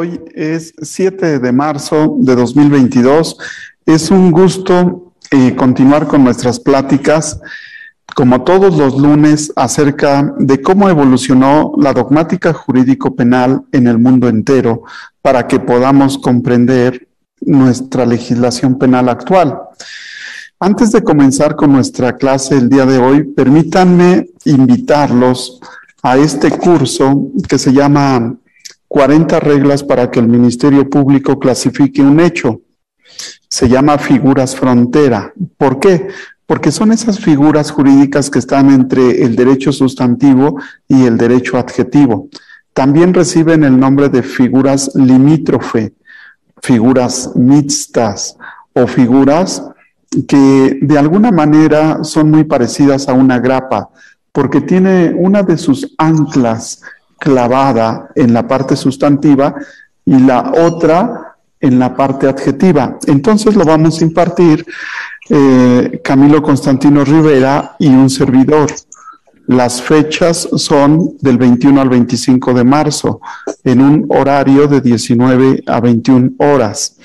Hoy es 7 de marzo de 2022. Es un gusto eh, continuar con nuestras pláticas, como todos los lunes, acerca de cómo evolucionó la dogmática jurídico-penal en el mundo entero para que podamos comprender nuestra legislación penal actual. Antes de comenzar con nuestra clase el día de hoy, permítanme invitarlos a este curso que se llama 40 reglas para que el Ministerio Público clasifique un hecho. Se llama figuras frontera. ¿Por qué? Porque son esas figuras jurídicas que están entre el derecho sustantivo y el derecho adjetivo. También reciben el nombre de figuras limítrofe, figuras mixtas o figuras que de alguna manera son muy parecidas a una grapa, porque tiene una de sus anclas clavada en la parte sustantiva y la otra en la parte adjetiva. Entonces lo vamos a impartir eh, Camilo Constantino Rivera y un servidor. Las fechas son del 21 al 25 de marzo, en un horario de 19 a 21 horas.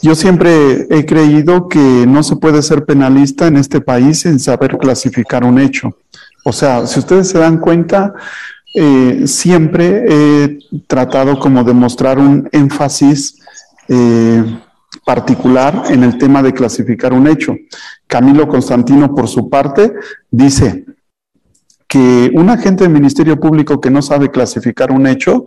Yo siempre he creído que no se puede ser penalista en este país sin saber clasificar un hecho. O sea, si ustedes se dan cuenta, eh, siempre he tratado como de mostrar un énfasis eh, particular en el tema de clasificar un hecho. Camilo Constantino, por su parte, dice que un agente del Ministerio Público que no sabe clasificar un hecho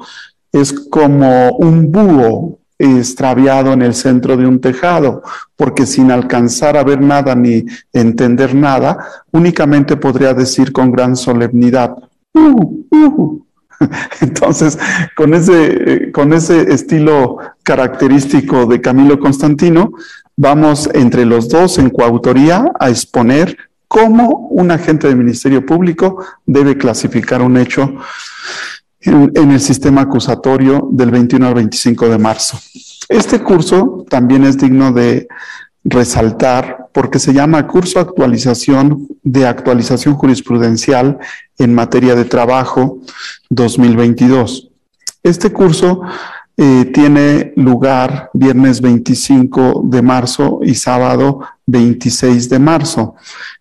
es como un búho extraviado en el centro de un tejado, porque sin alcanzar a ver nada ni entender nada, únicamente podría decir con gran solemnidad, Uh, uh. Entonces, con ese, con ese estilo característico de Camilo Constantino, vamos entre los dos en coautoría a exponer cómo un agente del Ministerio Público debe clasificar un hecho en, en, el sistema acusatorio del 21 al 25 de marzo. Este curso también es digno de resaltar porque se llama curso actualización de actualización jurisprudencial en materia de trabajo 2022. Este curso eh, tiene lugar viernes 25 de marzo y sábado 26 de marzo.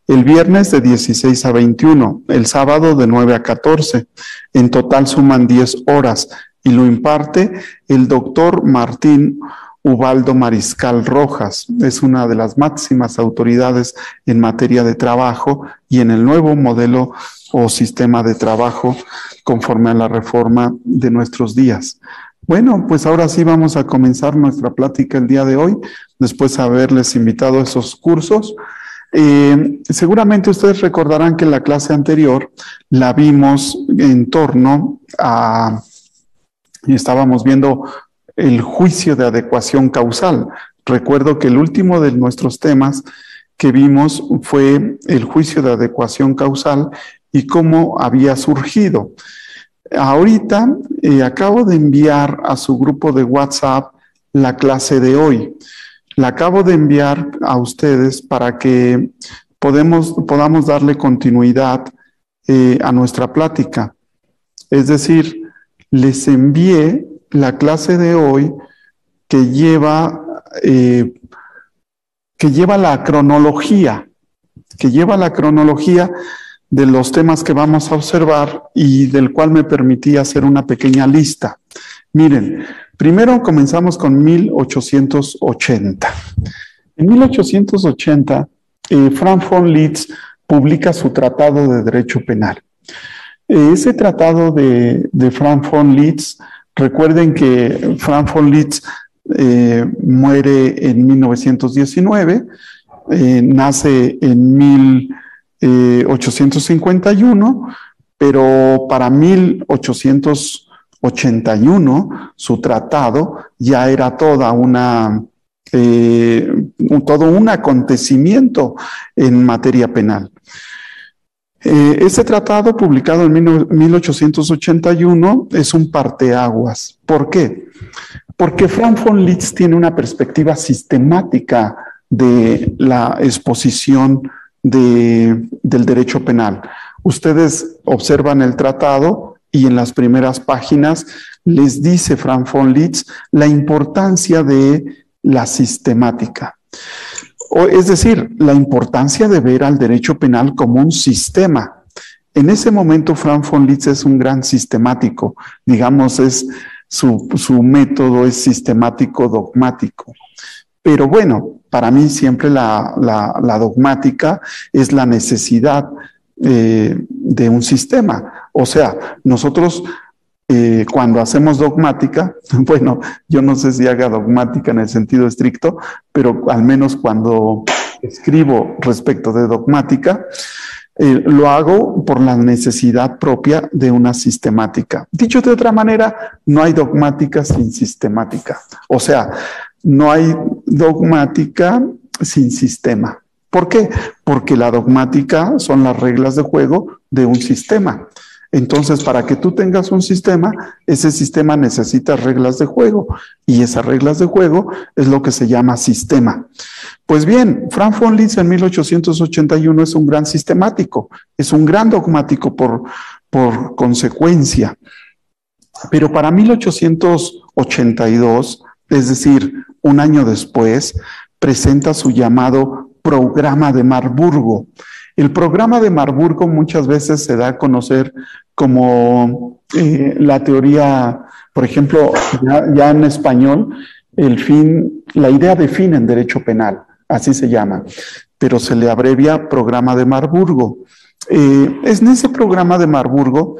El viernes de 16 a 21, el sábado de 9 a 14. En total suman 10 horas y lo imparte el doctor Martín Ubaldo Mariscal Rojas. Es una de las máximas autoridades en materia de trabajo y en el nuevo modelo o sistema de trabajo conforme a la reforma de nuestros días. Bueno, pues ahora sí vamos a comenzar nuestra plática el día de hoy, después de haberles invitado a esos cursos. Eh, seguramente ustedes recordarán que la clase anterior la vimos en torno a, y estábamos viendo el juicio de adecuación causal. Recuerdo que el último de nuestros temas que vimos fue el juicio de adecuación causal y cómo había surgido. Ahorita eh, acabo de enviar a su grupo de WhatsApp la clase de hoy. La acabo de enviar a ustedes para que podamos darle continuidad eh, a nuestra plática. Es decir, les envié la clase de hoy que lleva, eh, que lleva la cronología, que lleva la cronología de los temas que vamos a observar y del cual me permití hacer una pequeña lista. Miren, primero comenzamos con 1880. En 1880, eh, Frank von Litz publica su Tratado de Derecho Penal. ese tratado de, de Frank von Litz Recuerden que Frank von Litz eh, muere en 1919, eh, nace en 1851, pero para 1881 su tratado ya era toda una, eh, todo un acontecimiento en materia penal. Eh, este tratado, publicado en 1881, es un parteaguas. ¿Por qué? Porque Frank von Litz tiene una perspectiva sistemática de la exposición del derecho penal. Ustedes observan el tratado y en las primeras páginas les dice Frank von Litz la importancia de la sistemática. O, es decir, la importancia de ver al derecho penal como un sistema. En ese momento, Frank von Litz es un gran sistemático, digamos, es su, su método es sistemático dogmático. Pero bueno, para mí siempre la, la, dogmática es la necesidad eh, de un sistema. O sea, nosotros eh, cuando hacemos dogmática, bueno, yo no sé si haga dogmática en el sentido estricto, pero al menos cuando escribo respecto de dogmática, eh, lo hago por la necesidad propia de una sistemática. Dicho de otra manera, no hay dogmática sin sistemática. O sea, no hay dogmática sin sistema. ¿Por qué? Porque la dogmática son las reglas de juego de un sistema. Entonces, para que tú tengas un sistema, ese sistema necesita reglas de juego y esas reglas de juego es lo que se llama sistema. Pues bien, Frank von Liszt en 1881 es un gran sistemático, es un gran dogmático por, por consecuencia. Pero para 1882, es decir, un año después, presenta su llamado programa de Marburgo. El programa de Marburgo muchas veces se da a conocer como eh, la teoría, por ejemplo, ya, en español, el fin, la idea de fin en derecho penal, así se llama, pero se le abrevia programa de Marburgo. Eh, es en ese programa de Marburgo,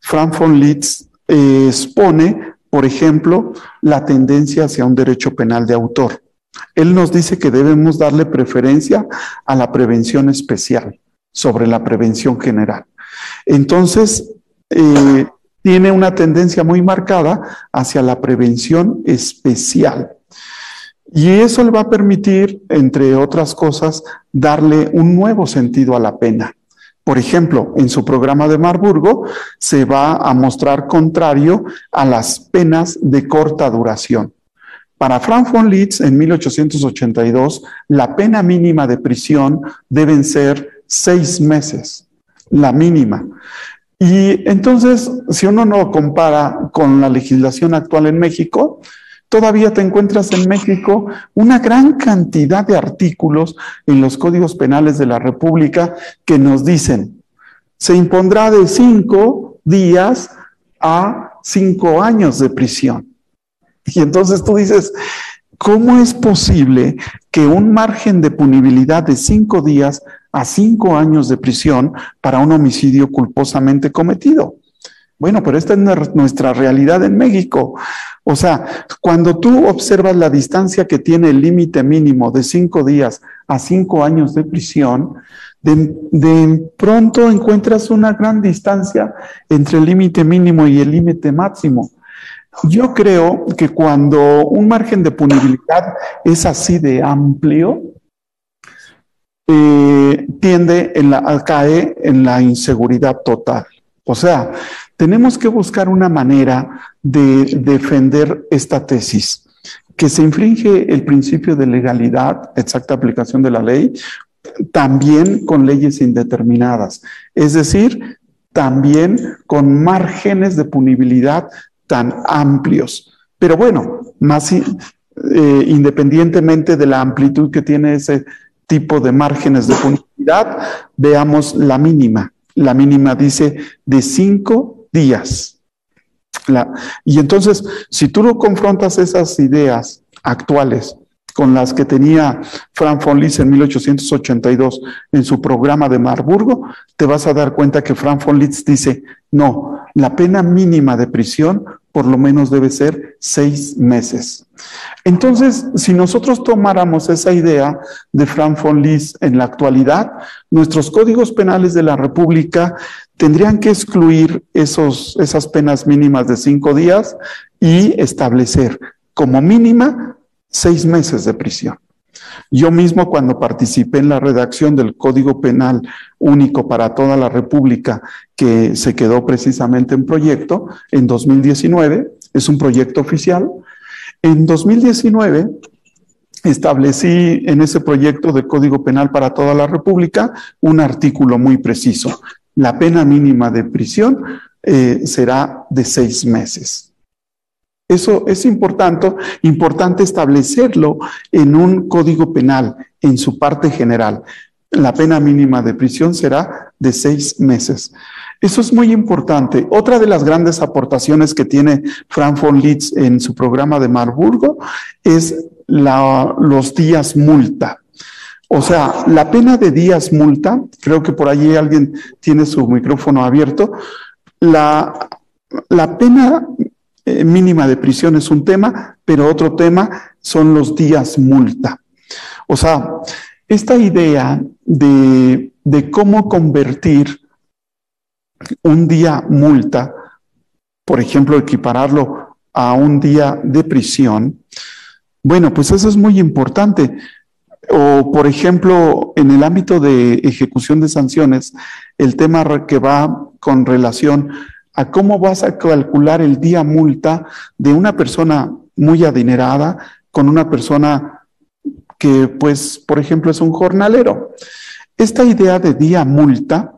Frank von Litz eh, expone, por ejemplo, la tendencia hacia un derecho penal de autor. Él nos dice que debemos darle preferencia a la prevención especial sobre la prevención general. Entonces, eh, tiene una tendencia muy marcada hacia la prevención especial. Y eso le va a permitir, entre otras cosas, darle un nuevo sentido a la pena. Por ejemplo, en su programa de Marburgo se va a mostrar contrario a las penas de corta duración. Para Frank von Litz, en 1882, la pena mínima de prisión deben ser seis meses, la mínima. Y entonces, si uno no compara con la legislación actual en México, todavía te encuentras en México una gran cantidad de artículos en los códigos penales de la República que nos dicen, se impondrá de cinco días a cinco años de prisión. Y entonces tú dices, ¿cómo es posible que un margen de punibilidad de cinco días a cinco años de prisión para un homicidio culposamente cometido? Bueno, pero esta es nuestra realidad en México. O sea, cuando tú observas la distancia que tiene el límite mínimo de cinco días a cinco años de prisión, de, de pronto encuentras una gran distancia entre el límite mínimo y el límite máximo. Yo creo que cuando un margen de punibilidad es así de amplio, eh, tiende en la, a caer en la inseguridad total. O sea, tenemos que buscar una manera de defender esta tesis, que se infringe el principio de legalidad, exacta aplicación de la ley, también con leyes indeterminadas, es decir, también con márgenes de punibilidad tan amplios. Pero bueno, más eh, independientemente de la amplitud que tiene ese tipo de márgenes de punibilidad, veamos la mínima. La mínima dice de cinco días. y entonces, si tú no confrontas esas ideas actuales con las que tenía Frank von Liszt en 1882 en su programa de Marburgo, te vas a dar cuenta que Frank von Liszt dice, no, la pena mínima de prisión por lo menos debe ser seis meses. Entonces, si nosotros tomáramos esa idea de Frank von Liszt en la actualidad, nuestros códigos penales de la República tendrían que excluir esos, esas penas mínimas de cinco días y establecer como mínima seis meses de prisión. Yo mismo cuando participé en la redacción del Código Penal único para toda la República, que se quedó precisamente en proyecto en 2019, es un proyecto oficial, en 2019 establecí en ese proyecto de Código Penal para toda la República un artículo muy preciso. La pena mínima de prisión eh, será de seis meses. Eso es importante, importante establecerlo en un código penal, en su parte general. La pena mínima de prisión será de seis meses. Eso es muy importante. Otra de las grandes aportaciones que tiene Frank von Litz en su programa de Marburgo es los días multa. O sea, la pena de días multa, creo que por allí alguien tiene su micrófono abierto, la, la pena eh, mínima de prisión es un tema, pero otro tema son los días multa. O sea, esta idea de, de cómo convertir un día multa, por ejemplo, equipararlo a un día de prisión, bueno, pues eso es muy importante. O, por ejemplo, en el ámbito de ejecución de sanciones, el tema que va con relación a cómo vas a calcular el día multa de una persona muy adinerada con una persona que, pues, por ejemplo, es un jornalero. Esta idea de día multa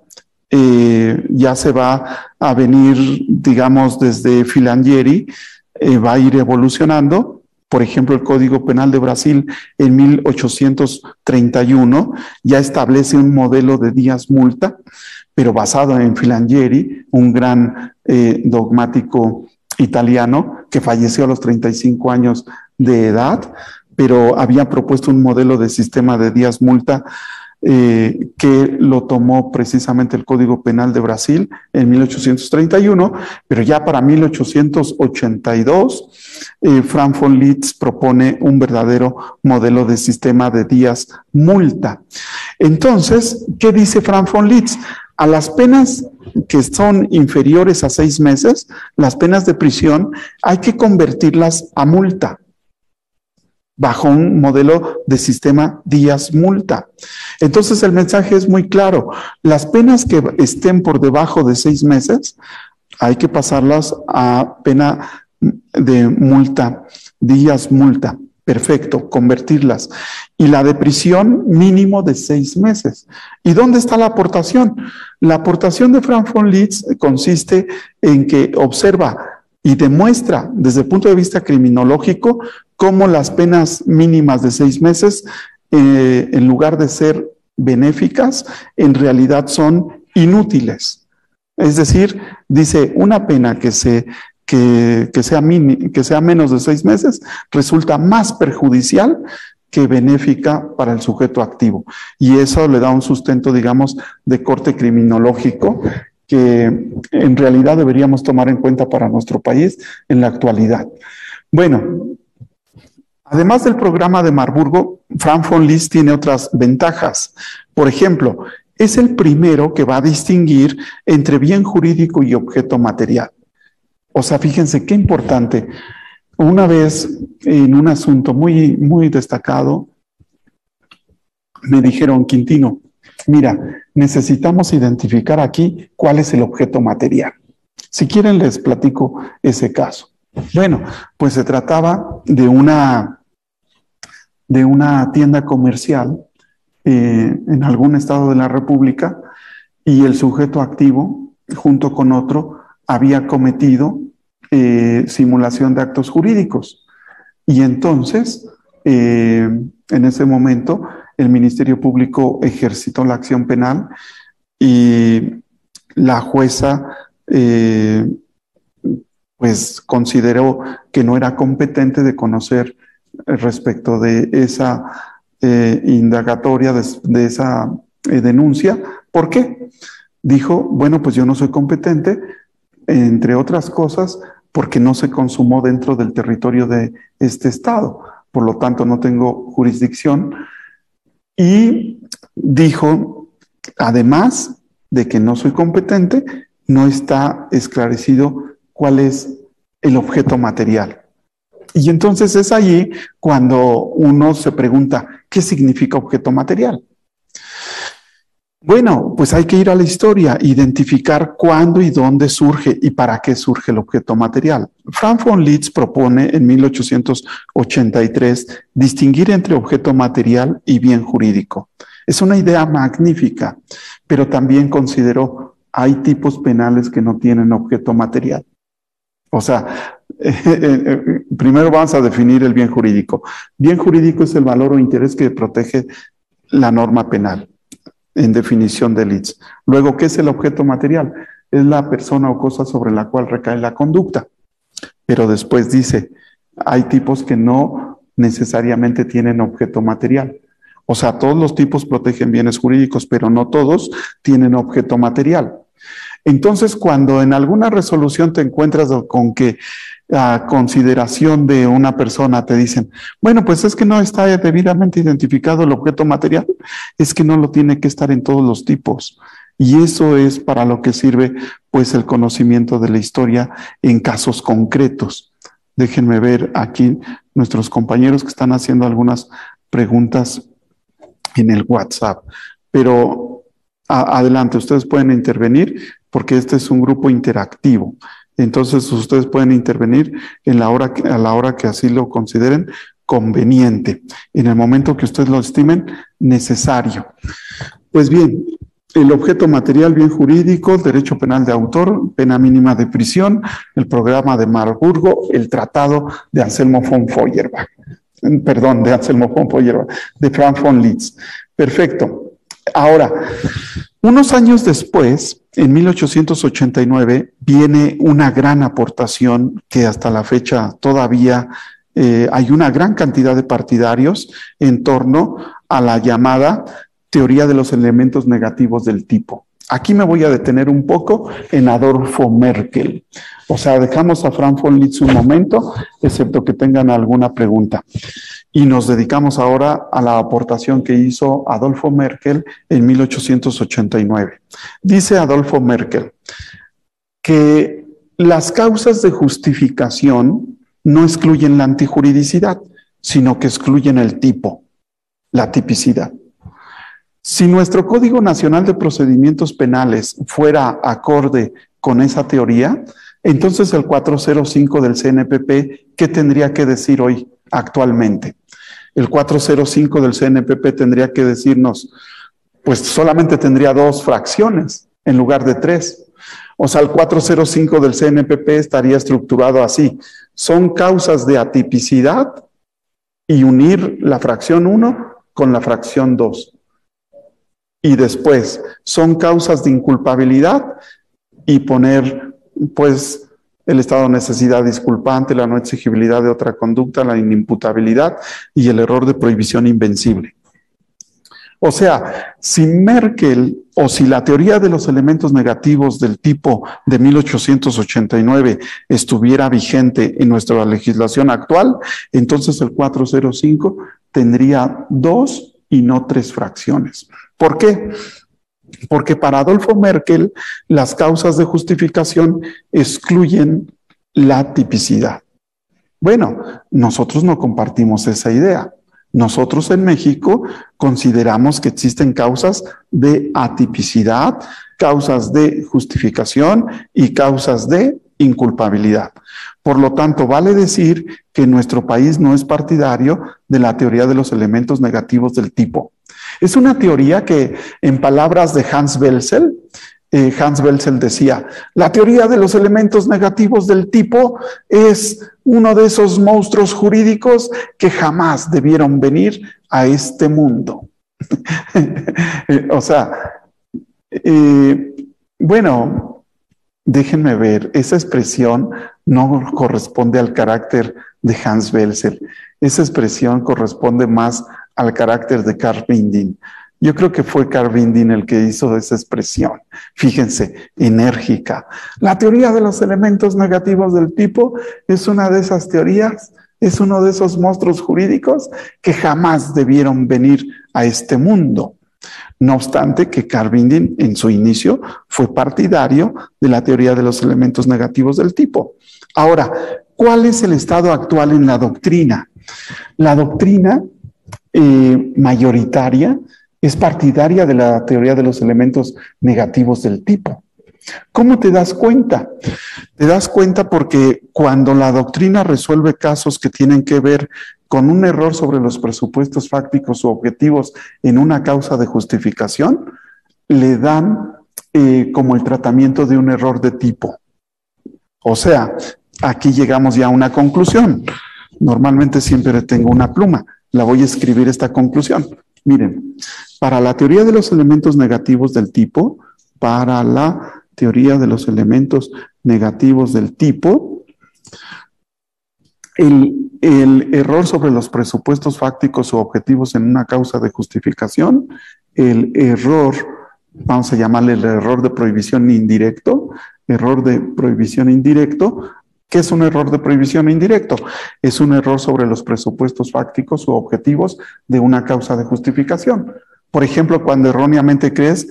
eh, ya se va a venir, digamos, desde Filangieri, eh, va a ir evolucionando. Por ejemplo, el Código Penal de Brasil en 1831 ya establece un modelo de días multa, pero basado en Filangieri, un gran eh, dogmático italiano que falleció a los 35 años de edad, pero había propuesto un modelo de sistema de días multa eh, que lo tomó precisamente el Código Penal de Brasil en 1831, pero ya para 1882, eh, Frank von Litz propone un verdadero modelo de sistema de días multa. Entonces, ¿qué dice Frank von Litz? A las penas que son inferiores a seis meses, las penas de prisión, hay que convertirlas a multa bajo un modelo de sistema días multa. Entonces el mensaje es muy claro. Las penas que estén por debajo de seis meses hay que pasarlas a pena de multa, días multa. Perfecto, convertirlas. Y la de prisión mínimo de seis meses. ¿Y dónde está la aportación? La aportación de Frank von Litz consiste en que observa y demuestra desde el punto de vista criminológico cómo las penas mínimas de seis meses, eh, en lugar de ser benéficas, en realidad son inútiles. Es decir, dice, una pena que, se, que, sea, que sea menos de seis meses resulta más perjudicial que benéfica para el sujeto activo. Y eso le da un sustento, digamos, de corte criminológico que en realidad deberíamos tomar en cuenta para nuestro país en la actualidad. Bueno, Además del programa de Marburgo, Frank von Liszt tiene otras ventajas. Por ejemplo, es el primero que va a distinguir entre bien jurídico y objeto material. O sea, fíjense qué importante. Una vez en un asunto muy, muy destacado, me dijeron, Quintino, mira, necesitamos identificar aquí cuál es el objeto material. Si quieren, les platico ese caso. Bueno, pues se trataba de una de una tienda comercial eh, en algún estado de la República y el sujeto activo, junto con otro, había cometido eh, simulación de actos jurídicos. Y entonces, eh, en ese momento, el Ministerio Público ejercitó la acción penal y la jueza pues consideró que no era competente de conocer respecto de esa eh, indagatoria, de, esa eh, denuncia. ¿Por qué? Dijo, bueno, pues yo no soy competente, entre otras cosas, porque no se consumó dentro del territorio de este Estado. Por lo tanto, no tengo jurisdicción. Y dijo, además de que no soy competente, no está esclarecido cuál es el objeto material. Y entonces es allí cuando uno se pregunta, ¿qué significa objeto material? Bueno, pues hay que ir a la historia, identificar cuándo y dónde surge y para qué surge el objeto material. Frank von Litz propone en 1883 distinguir entre objeto material y bien jurídico. Es una idea magnífica, pero también consideró hay tipos penales que no tienen objeto material. O sea, primero vamos a definir el bien jurídico. Bien jurídico es el valor o interés que protege la norma penal, en definición de ITS. Luego, ¿qué es el objeto material? Es la persona o cosa sobre la cual recae la conducta. Pero después dice, hay tipos que no necesariamente tienen objeto material. O sea, todos los tipos protegen bienes jurídicos, pero no todos tienen objeto material. Entonces, cuando en alguna resolución te encuentras con que a consideración de una persona te dicen, bueno, pues es que no está debidamente identificado el objeto material, es que no lo tiene que estar en todos los tipos. Y eso es para lo que sirve pues el conocimiento de la historia en casos concretos. Déjenme ver aquí nuestros compañeros que están haciendo algunas preguntas en el WhatsApp. Pero adelante, ustedes pueden intervenir porque este es un grupo interactivo. Entonces ustedes pueden intervenir a la hora que así lo consideren conveniente, en el momento que ustedes lo estimen necesario. Pues bien, el objeto material bien jurídico, derecho penal de autor, pena mínima de prisión, el programa de Marburgo, el tratado de Anselmo von Feuerbach, perdón, de Anselmo von Feuerbach, de Frank von Litz. Perfecto. Ahora, unos años después, en 1889, viene una gran aportación que hasta la fecha todavía eh, hay una gran cantidad de partidarios en torno a la llamada teoría de los elementos negativos del tipo. Aquí me voy a detener un poco en Adolfo Merkel. O sea, dejamos a Frank von Litz un momento, excepto que tengan alguna pregunta. Y nos dedicamos ahora a la aportación que hizo Adolfo Merkel en 1889. Dice Adolfo Merkel que las causas de justificación no excluyen la antijuridicidad, sino que excluyen el tipo, la tipicidad. Si nuestro Código Nacional de Procedimientos Penales fuera acorde con esa teoría, entonces el 405 del CNPP, ¿qué tendría que decir hoy actualmente? el 405 del CNPP tendría que decirnos, pues solamente tendría dos fracciones en lugar de tres. O sea, el 405 del CNPP estaría estructurado así. Son causas de atipicidad y unir la fracción 1 con la fracción 2. Y después, son causas de inculpabilidad y poner, pues, el estado de necesidad disculpante, la no exigibilidad de otra conducta, la inimputabilidad y el error de prohibición invencible. O sea, si Merkel o si la teoría de los elementos negativos del tipo de 1889 estuviera vigente en nuestra legislación actual, entonces el 405 tendría dos y no tres fracciones. ¿Por qué? Porque para Adolfo Merkel las causas de justificación excluyen la tipicidad. Bueno, nosotros no compartimos esa idea. Nosotros en México consideramos que existen causas de atipicidad, causas de justificación y causas de inculpabilidad. Por lo tanto, vale decir que nuestro país no es partidario de la teoría de los elementos negativos del tipo. Es una teoría que, en palabras de Hans Welzel, eh, Hans Welzel decía, la teoría de los elementos negativos del tipo es uno de esos monstruos jurídicos que jamás debieron venir a este mundo. o sea, eh, bueno, déjenme ver, esa expresión no corresponde al carácter de Hans Welzel, esa expresión corresponde más al carácter de Carl Binding. Yo creo que fue Carl Binding el que hizo esa expresión. Fíjense, enérgica. La teoría de los elementos negativos del tipo es una de esas teorías, es uno de esos monstruos jurídicos que jamás debieron venir a este mundo. No obstante que Carl Binding en su inicio fue partidario de la teoría de los elementos negativos del tipo. Ahora, ¿cuál es el estado actual en la doctrina? La doctrina eh, mayoritaria es partidaria de la teoría de los elementos negativos del tipo. ¿Cómo te das cuenta? Te das cuenta porque cuando la doctrina resuelve casos que tienen que ver con un error sobre los presupuestos fácticos o objetivos en una causa de justificación, le dan eh, como el tratamiento de un error de tipo. O sea, aquí llegamos ya a una conclusión. Normalmente siempre tengo una pluma. La voy a escribir esta conclusión. Miren, para la teoría de los elementos negativos del tipo, para la teoría de los elementos negativos del tipo, el, error sobre los presupuestos fácticos o objetivos en una causa de justificación, el error, vamos a llamarle el error de prohibición indirecto, error de prohibición indirecto, ¿Qué es un error de prohibición indirecto? Es un error sobre los presupuestos fácticos o objetivos de una causa de justificación. Por ejemplo, cuando erróneamente crees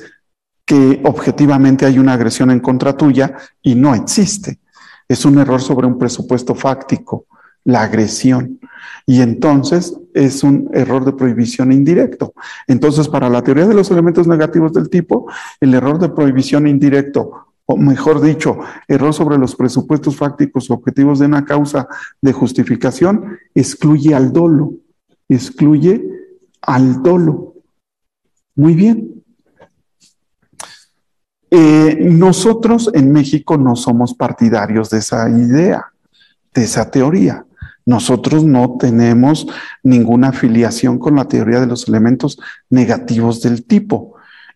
que objetivamente hay una agresión en contra tuya y no existe. Es un error sobre un presupuesto fáctico, la agresión. Y entonces es un error de prohibición indirecto. Entonces, para la teoría de los elementos negativos del tipo, el error de prohibición indirecto mejor dicho, error sobre los presupuestos fácticos objetivos de una causa de justificación, excluye al dolo, excluye al dolo. Muy bien. Eh, nosotros en México no somos partidarios de esa idea, de esa teoría. Nosotros no tenemos ninguna afiliación con la teoría de los elementos negativos del tipo.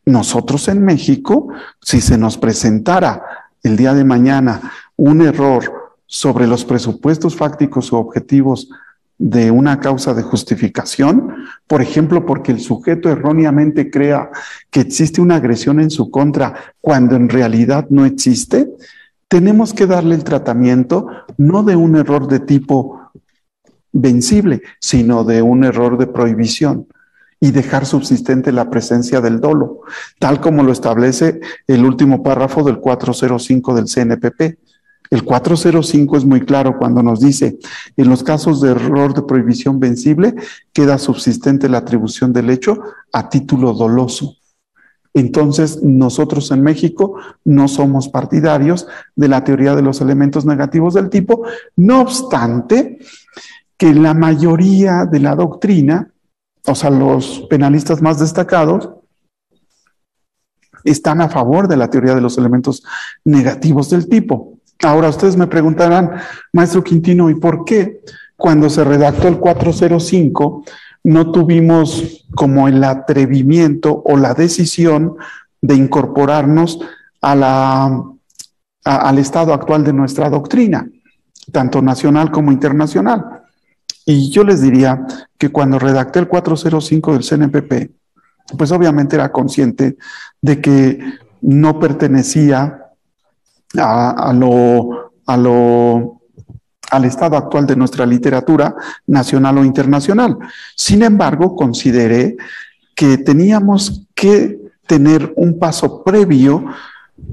Nosotros en México, si se nos presentara el día de mañana un error sobre los presupuestos fácticos o objetivos de una causa de justificación, por ejemplo, porque el sujeto erróneamente crea que existe una agresión en su contra cuando en realidad no existe, tenemos que darle el tratamiento no de un error de tipo vencible, sino de un error de prohibición y dejar subsistente la presencia del dolo, tal como lo establece el último párrafo del 405 del CNPP. El 405 es muy claro cuando nos dice, en los casos de error de prohibición vencible, queda subsistente la atribución del hecho a título doloso. Entonces, nosotros en México no somos partidarios de la teoría de los elementos negativos del tipo, no obstante que la mayoría de la doctrina o sea, los penalistas más destacados, están a favor de la teoría de los elementos negativos del tipo. Ahora ustedes me preguntarán, maestro Quintino, ¿y por qué cuando se redactó el 405 no tuvimos como el atrevimiento o la decisión de incorporarnos a la, al estado actual de nuestra doctrina, tanto nacional como internacional? Y yo les diría que cuando redacté el 405 del CNPP, pues obviamente era consciente de que no pertenecía a, lo, al estado actual de nuestra literatura nacional o internacional. Sin embargo, consideré que teníamos que tener un paso previo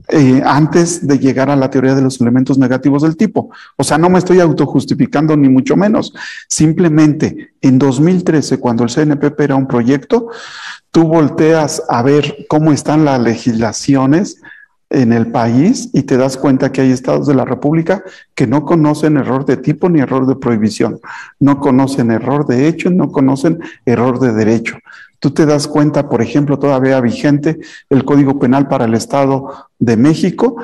eh, antes de llegar a la teoría de los elementos negativos del tipo. O sea, no me estoy autojustificando ni mucho menos. Simplemente en 2013, cuando el CNPP era un proyecto, tú volteas a ver cómo están las legislaciones en el país y te das cuenta que hay estados de la República que no conocen error de tipo ni error de prohibición, no conocen error de hecho, no conocen error de derecho. Tú te das cuenta, por ejemplo, todavía vigente el Código Penal para el Estado de México,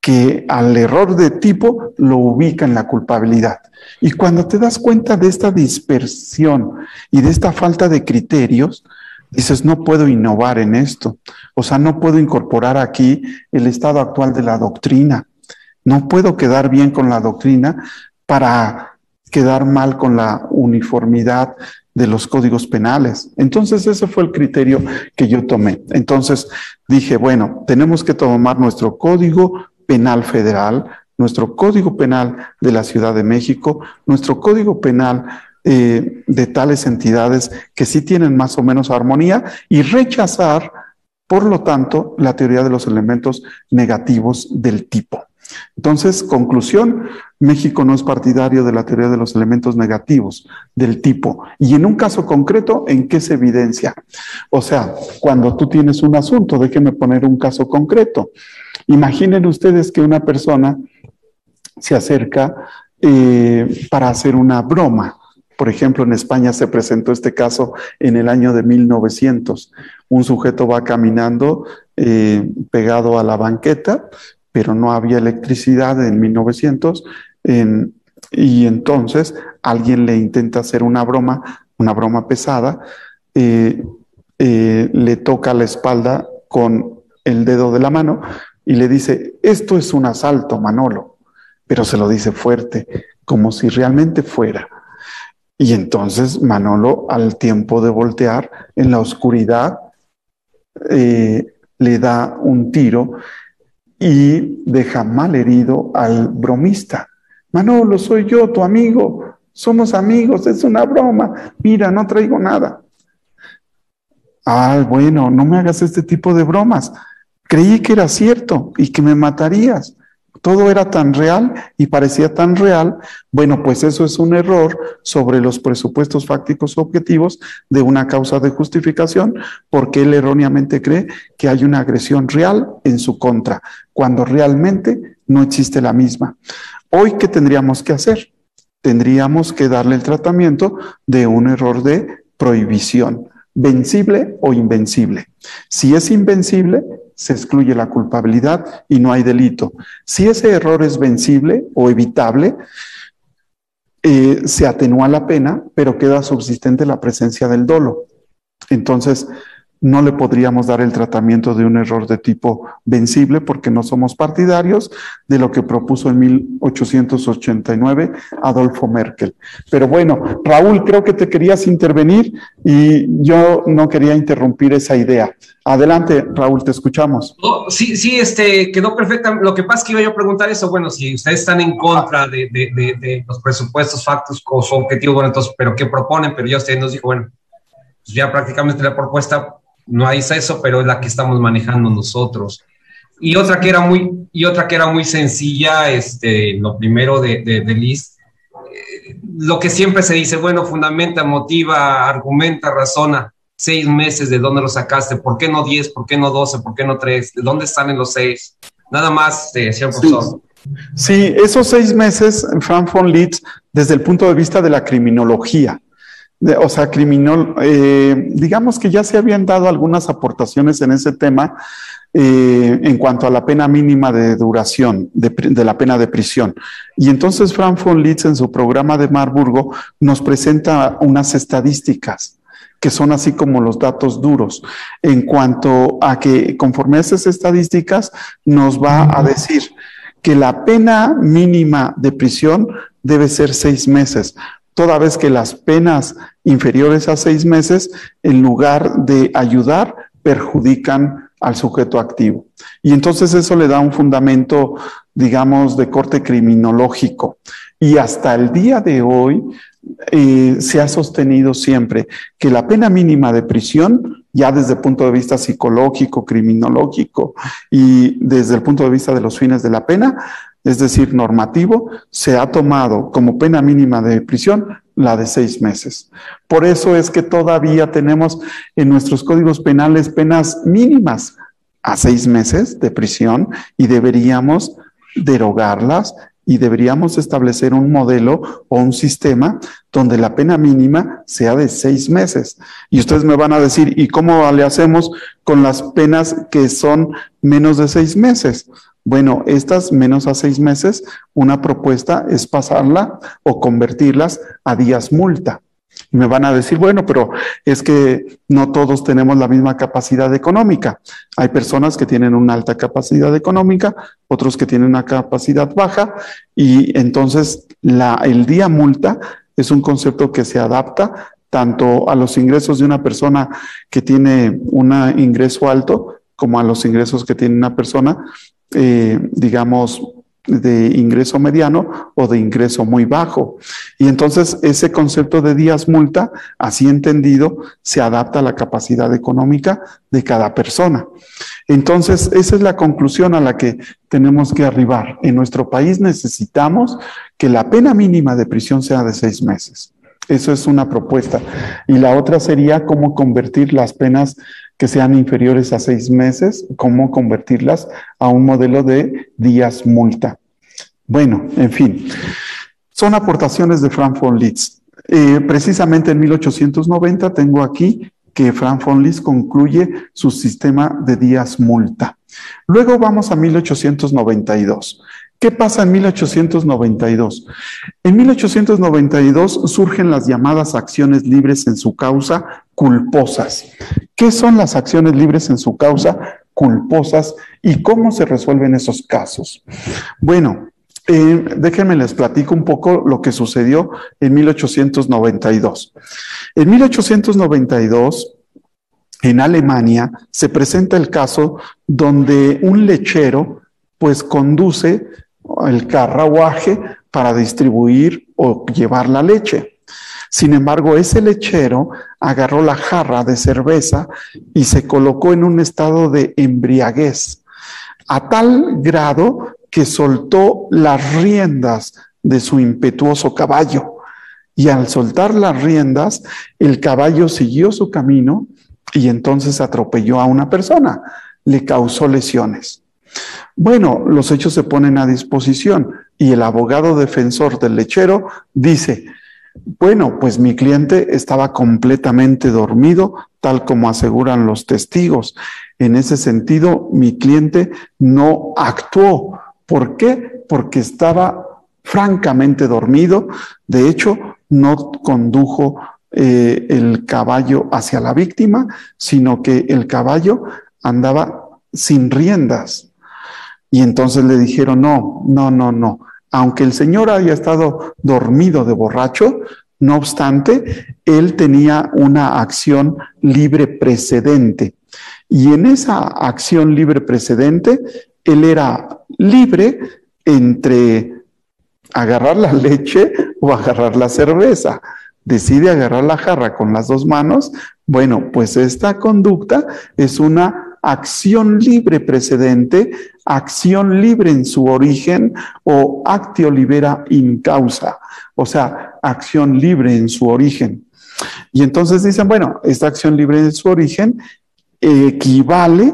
que al error de tipo lo ubica en la culpabilidad. Y cuando te das cuenta de esta dispersión y de esta falta de criterios, dices, no puedo innovar en esto. O sea, no puedo incorporar aquí el estado actual de la doctrina. No puedo quedar bien con la doctrina para quedar mal con la uniformidad de los códigos penales. Entonces ese fue el criterio que yo tomé. Entonces dije, bueno, tenemos que tomar nuestro código penal federal, nuestro código penal de la Ciudad de México, nuestro código penal eh, de tales entidades que sí tienen más o menos armonía y rechazar, por lo tanto, la teoría de los elementos negativos del tipo. Entonces, conclusión, México no es partidario de la teoría de los elementos negativos del tipo. Y en un caso concreto, ¿en qué se evidencia? O sea, cuando tú tienes un asunto, déjenme poner un caso concreto. Imaginen ustedes que una persona se acerca eh, para hacer una broma. Por ejemplo, en España se presentó este caso en el año de 1900. Un sujeto va caminando eh, pegado a la banqueta, pero no había electricidad en 1900. Y entonces alguien le intenta hacer una broma, una broma pesada, eh, eh, le toca la espalda con el dedo de la mano y le dice, esto es un asalto, Manolo, pero se lo dice fuerte, como si realmente fuera. Y entonces Manolo, al tiempo de voltear en la oscuridad, eh, le da un tiro y deja mal herido al bromista. Manolo, soy yo, tu amigo, somos amigos, es una broma, mira, no traigo nada. Ah, bueno, no me hagas este tipo de bromas. Creí que era cierto y que me matarías todo era tan real y parecía tan real, bueno, pues eso es un error sobre los presupuestos fácticos objetivos de una causa de justificación, porque él erróneamente cree que hay una agresión real en su contra, cuando realmente no existe la misma. Hoy, ¿qué tendríamos que hacer? Tendríamos que darle el tratamiento de un error de prohibición, vencible o invencible. Si es invencible, se excluye la culpabilidad y no hay delito. Si ese error es vencible o evitable, eh, se atenúa la pena, pero queda subsistente la presencia del dolo. Entonces, no le podríamos dar el tratamiento de un error de tipo vencible porque no somos partidarios de lo que propuso en 1889 Adolfo Merkel. Pero bueno, Raúl, creo que te querías intervenir y yo no quería interrumpir esa idea. Adelante, Raúl, te escuchamos. sí, sí, este, quedó perfecta. Lo que pasa es que iba yo a preguntar eso, bueno, si ustedes están en contra de, los presupuestos factos con su objetivo, bueno, entonces, ¿pero qué proponen? Pero ya usted nos dijo, bueno, pues ya prácticamente la propuesta no hay eso, pero es la que estamos manejando nosotros. Y otra que era muy, y otra que era muy sencilla, este, lo primero de, de, Liz, eh, lo que siempre se dice, bueno, fundamenta, motiva, argumenta, razona, seis meses, ¿de dónde lo sacaste? ¿Por qué no diez? ¿Por qué no doce? ¿Por qué no tres? ¿De dónde salen los seis? Nada más, eh, señor profesor. Sí, esos seis meses, Frank von Litz, desde el punto de vista de la criminología, o sea, criminal, eh, digamos que ya se habían dado algunas aportaciones en ese tema eh, en cuanto a la pena mínima de duración de, la pena de prisión. Y entonces Frank von Litz en su programa de Marburgo nos presenta unas estadísticas que son así como los datos duros, en cuanto a que conforme a esas estadísticas nos va a decir que la pena mínima de prisión debe ser seis meses, toda vez que las penas inferiores a seis meses, en lugar de ayudar, perjudican al sujeto activo. Y entonces eso le da un fundamento, digamos, de corte criminológico. Y hasta el día de hoy eh, se ha sostenido siempre que la pena mínima de prisión, ya desde el punto de vista psicológico, criminológico y desde el punto de vista de los fines de la pena, es decir, normativo, se ha tomado como pena mínima de prisión la de seis meses. Por eso es que todavía tenemos en nuestros códigos penales penas mínimas a seis meses de prisión y deberíamos derogarlas y deberíamos establecer un modelo o un sistema donde la pena mínima sea de seis meses. Y ustedes me van a decir, ¿y cómo le hacemos con las penas que son menos de seis meses? Bueno, estas menos a seis meses, una propuesta es pasarla o convertirlas a días multa. Y me van a decir, bueno, pero es que no todos tenemos la misma capacidad económica. Hay personas que tienen una alta capacidad económica, otros que tienen una capacidad baja, y entonces el día multa es un concepto que se adapta tanto a los ingresos de una persona que tiene un ingreso alto como a los ingresos que tiene una persona eh, digamos, de ingreso mediano o de ingreso muy bajo. Y entonces ese concepto de días multa, así entendido, se adapta a la capacidad económica de cada persona. Entonces, esa es la conclusión a la que tenemos que arribar. En nuestro país necesitamos que la pena mínima de prisión sea de seis meses. Eso es una propuesta. Y la otra sería cómo convertir las penas que sean inferiores a seis meses, cómo convertirlas a un modelo de días multa. Bueno, en fin, son aportaciones de Frank von Litz. Eh, precisamente en 1890 tengo aquí que Frank von Liszt concluye su sistema de días multa. Luego vamos a 1892. ¿Qué pasa en 1892? En 1892 surgen las llamadas acciones libres en su causa culposas. ¿Qué son las acciones libres en su causa culposas y cómo se resuelven esos casos? Bueno, eh, déjenme les platico un poco lo que sucedió en 1892. En 1892, en Alemania, se presenta el caso donde un lechero pues conduce el carruaje para distribuir o llevar la leche. Sin embargo, ese lechero agarró la jarra de cerveza y se colocó en un estado de embriaguez, a tal grado que soltó las riendas de su impetuoso caballo. Y al soltar las riendas, el caballo siguió su camino y entonces atropelló a una persona, le causó lesiones. Bueno, los hechos se ponen a disposición y el abogado defensor del lechero dice, bueno, pues mi cliente estaba completamente dormido, tal como aseguran los testigos. En ese sentido, mi cliente no actuó. ¿Por qué? Porque estaba francamente dormido. De hecho, no condujo eh, el caballo hacia la víctima, sino que el caballo andaba sin riendas. Y entonces le dijeron, no, no, no, no. Aunque el señor haya estado dormido de borracho, no obstante, él tenía una acción libre precedente. Y en esa acción libre precedente, él era libre entre agarrar la leche o agarrar la cerveza. Decide agarrar la jarra con las dos manos. Bueno, pues esta conducta es una acción libre precedente, acción libre en su origen o actio libera in causa, o sea, acción libre en su origen. Y entonces dicen, bueno, esta acción libre en su origen equivale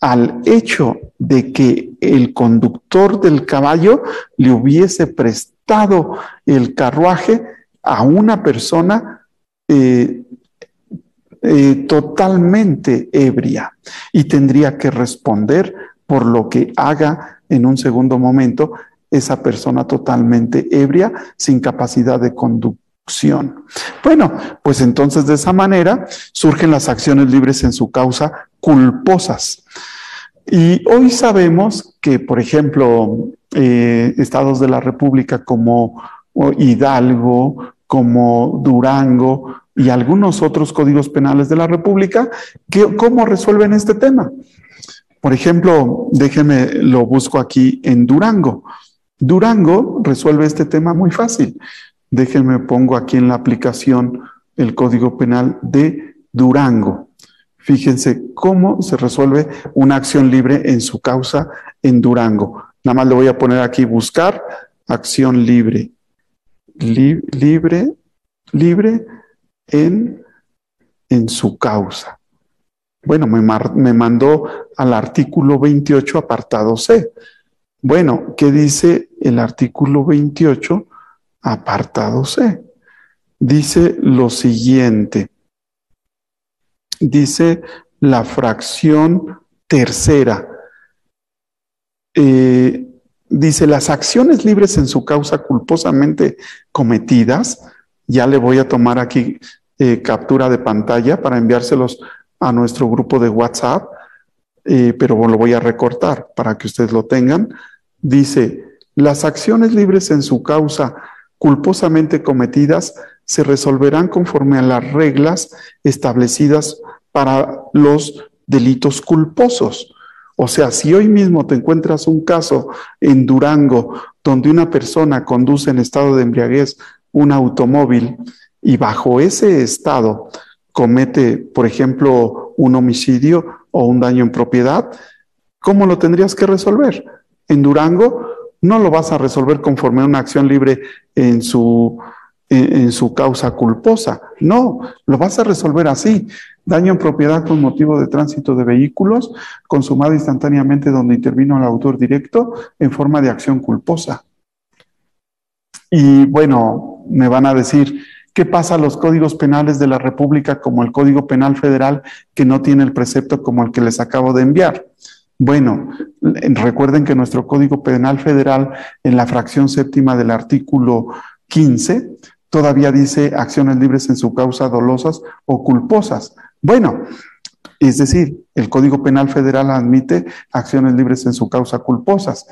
al hecho de que el conductor del caballo le hubiese prestado el carruaje a una persona eh, eh, totalmente ebria y tendría que responder por lo que haga en un segundo momento esa persona totalmente ebria sin capacidad de conducción. Bueno, pues entonces de esa manera surgen las acciones libres en su causa culposas. Y hoy sabemos que, por ejemplo, eh, estados de la República como Hidalgo, como Durango, y algunos otros códigos penales de la República, que, ¿cómo resuelven este tema? Por ejemplo, déjeme, lo busco aquí en Durango. Durango resuelve este tema muy fácil. Déjenme pongo aquí en la aplicación el código penal de Durango. Fíjense cómo se resuelve una acción libre en su causa en Durango. Nada más le voy a poner aquí buscar acción libre. libre, libre en, en su causa. Bueno, me, me mandó al artículo 28, apartado C. Bueno, ¿qué dice el artículo 28, apartado C? Dice lo siguiente. Dice la fracción tercera. Eh, dice las acciones libres en su causa culposamente cometidas. Ya le voy a tomar aquí eh, captura de pantalla para enviárselos a nuestro grupo de WhatsApp, eh, pero lo voy a recortar para que ustedes lo tengan. Dice, las acciones libres en su causa culposamente cometidas se resolverán conforme a las reglas establecidas para los delitos culposos. O sea, si hoy mismo te encuentras un caso en Durango donde una persona conduce en estado de embriaguez un automóvil y bajo ese estado comete, por ejemplo, un homicidio o un daño en propiedad, ¿cómo lo tendrías que resolver? En Durango no lo vas a resolver conforme a una acción libre en su, en, su causa culposa. No, lo vas a resolver así. Daño en propiedad con motivo de tránsito de vehículos, consumado instantáneamente donde intervino el autor directo en forma de acción culposa. Y bueno, me van a decir, ¿Qué pasa a los códigos penales de la República como el Código Penal Federal que no tiene el precepto como el que les acabo de enviar? Bueno, recuerden que nuestro Código Penal Federal en la fracción séptima del artículo 15 todavía dice acciones libres en su causa dolosas o culposas. Bueno, es decir, el Código Penal Federal admite acciones libres en su causa culposas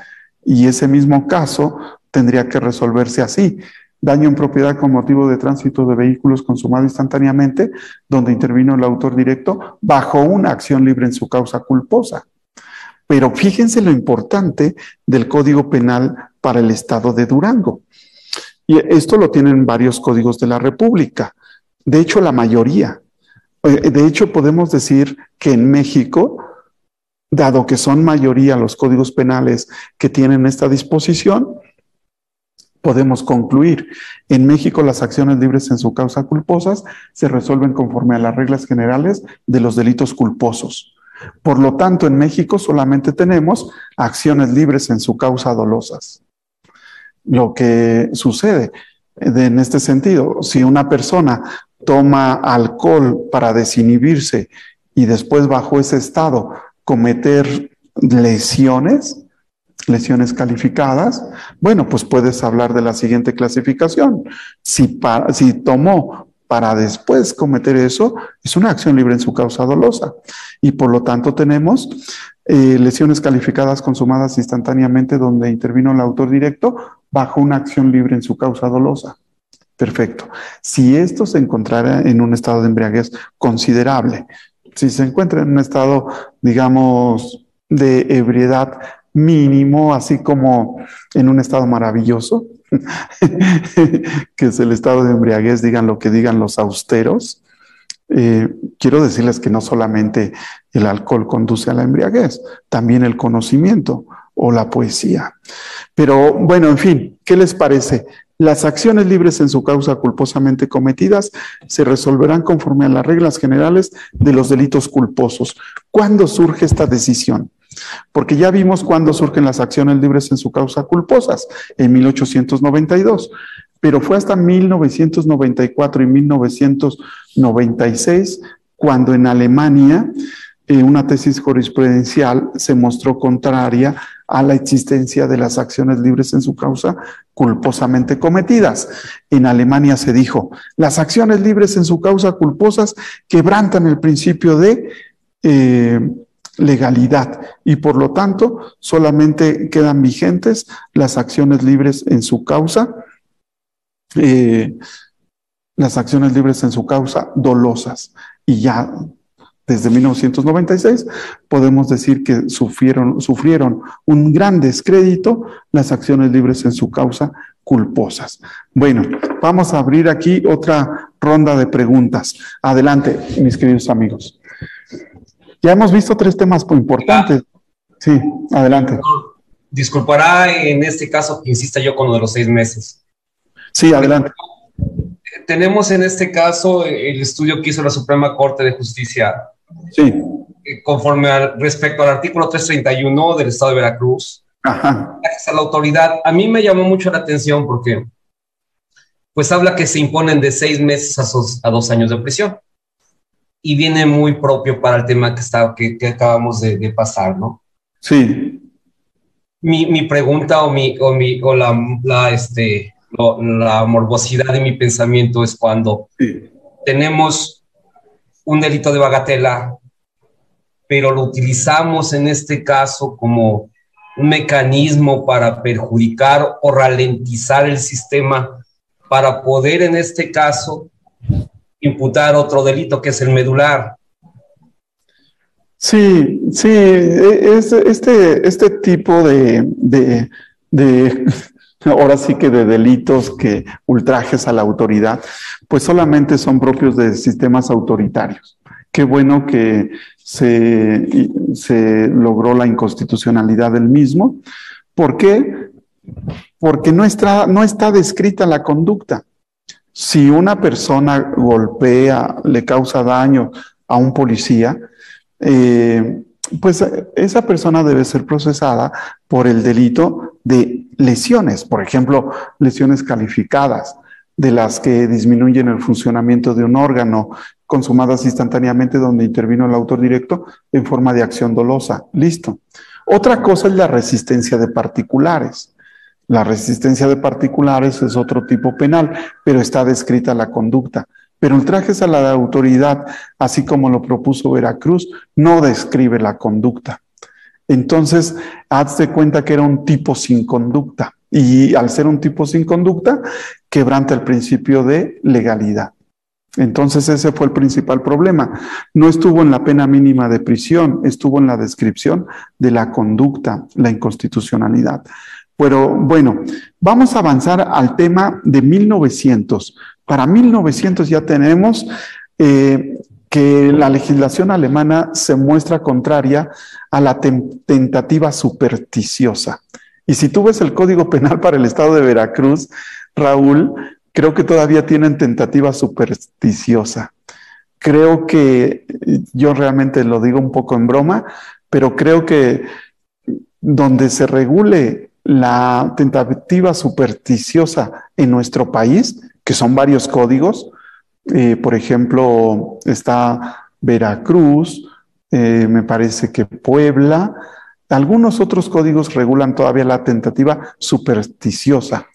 y ese mismo caso tendría que resolverse así. Daño en propiedad con motivo de tránsito de vehículos consumado instantáneamente, donde intervino el autor directo bajo una acción libre en su causa culposa. Pero fíjense lo importante del Código Penal para el Estado de Durango. Y esto lo tienen varios códigos de la República. De hecho, la mayoría. Eh, de hecho, podemos decir que en México, dado que son mayoría los códigos penales que tienen esta disposición, podemos concluir. En México las acciones libres en su causa culposas se resuelven conforme a las reglas generales de los delitos culposos. Por lo tanto, en México solamente tenemos acciones libres en su causa dolosas lo que sucede en este sentido. Si una persona toma alcohol para desinhibirse y después bajo ese estado cometer lesiones, lesiones calificadas, bueno, pues puedes hablar de la siguiente clasificación. Si, si tomó para después cometer eso, es una acción libre en su causa dolosa. Y por lo tanto tenemos eh, lesiones calificadas consumadas instantáneamente donde intervino el autor directo bajo una acción libre en su causa dolosa. Perfecto. Si esto se encontrara en un estado de embriaguez considerable, si se encuentra en un estado, digamos, de ebriedad mínimo, así como en un estado maravilloso, que es el estado de embriaguez, digan lo que digan los austeros, eh, quiero decirles que no solamente el alcohol conduce a la embriaguez, también el conocimiento o la poesía. Pero bueno, en fin, ¿qué les parece? Las acciones libres en su causa culposamente cometidas se resolverán conforme a las reglas generales de los delitos culposos. ¿Cuándo surge esta decisión? Porque ya vimos cuándo surgen las acciones libres en su causa culposas, en 1892 pero fue hasta 1994 y 1996 cuando en Alemania eh, una tesis jurisprudencial se mostró contraria a la existencia de las acciones libres en su causa culposamente cometidas. En Alemania se dijo, las acciones libres en su causa culposas quebrantan el principio de eh, legalidad y por lo tanto solamente quedan vigentes las acciones libres en su causa eh, las acciones libres en su causa dolosas. Y ya desde 1996 podemos decir que sufrieron, sufrieron un gran descrédito las acciones libres en su causa culposas. Bueno, vamos a abrir aquí otra ronda de preguntas. Adelante, mis queridos amigos. Ya hemos visto tres temas importantes. Sí, adelante. Disculpará en este caso que insista yo con lo de los seis meses. Sí, adelante. Tenemos en este caso el estudio que hizo la Suprema Corte de Justicia. Sí. Eh, conforme al, respecto al artículo 331 del Estado de Veracruz. Ajá. A la autoridad. A mí me llamó mucho la atención porque, pues habla que se imponen de seis meses a, dos años de prisión. Y viene muy propio para el tema que, está, que, acabamos de, pasar, ¿no? Sí. Mi, mi pregunta o, mi, o, mi, o la, la, este, la morbosidad de mi pensamiento es cuando tenemos un delito de bagatela, pero lo utilizamos en este caso como un mecanismo para perjudicar o ralentizar el sistema para poder en este caso imputar otro delito que es el medular. Sí, sí, e, este, este tipo de, de ahora sí que de delitos que ultrajes a la autoridad, pues solamente son propios de sistemas autoritarios. Qué bueno que se, se logró la inconstitucionalidad del mismo. ¿Por qué? Porque no está, no está descrita la conducta. Si una persona golpea, le causa daño a un policía, eh, pues esa persona debe ser procesada por el delito de lesiones, por ejemplo, lesiones calificadas, de las que disminuyen el funcionamiento de un órgano, consumadas instantáneamente donde intervino el autor directo en forma de acción dolosa. Listo. Otra cosa es la resistencia de particulares. La resistencia de particulares es otro tipo penal, pero está descrita la conducta. Pero ultrajes a la autoridad, así como lo propuso Veracruz, no describe la conducta. Entonces, hazte cuenta que era un tipo sin conducta. Y al ser un tipo sin conducta, quebranta el principio de legalidad. Entonces ese fue el principal problema. No estuvo en la pena mínima de prisión, estuvo en la descripción de la conducta, la inconstitucionalidad. Pero bueno, vamos a avanzar al tema de 1900. Para 1900 ya tenemos eh, que la legislación alemana se muestra contraria a la tentativa supersticiosa. Y si tú ves el Código Penal para el Estado de Veracruz, Raúl, creo que todavía tienen tentativa supersticiosa. Creo que, yo realmente lo digo un poco en broma, pero creo que donde se regule la tentativa supersticiosa en nuestro país, que son varios códigos, eh, por ejemplo, está Veracruz, eh, me parece que Puebla, algunos otros códigos regulan todavía la tentativa supersticiosa.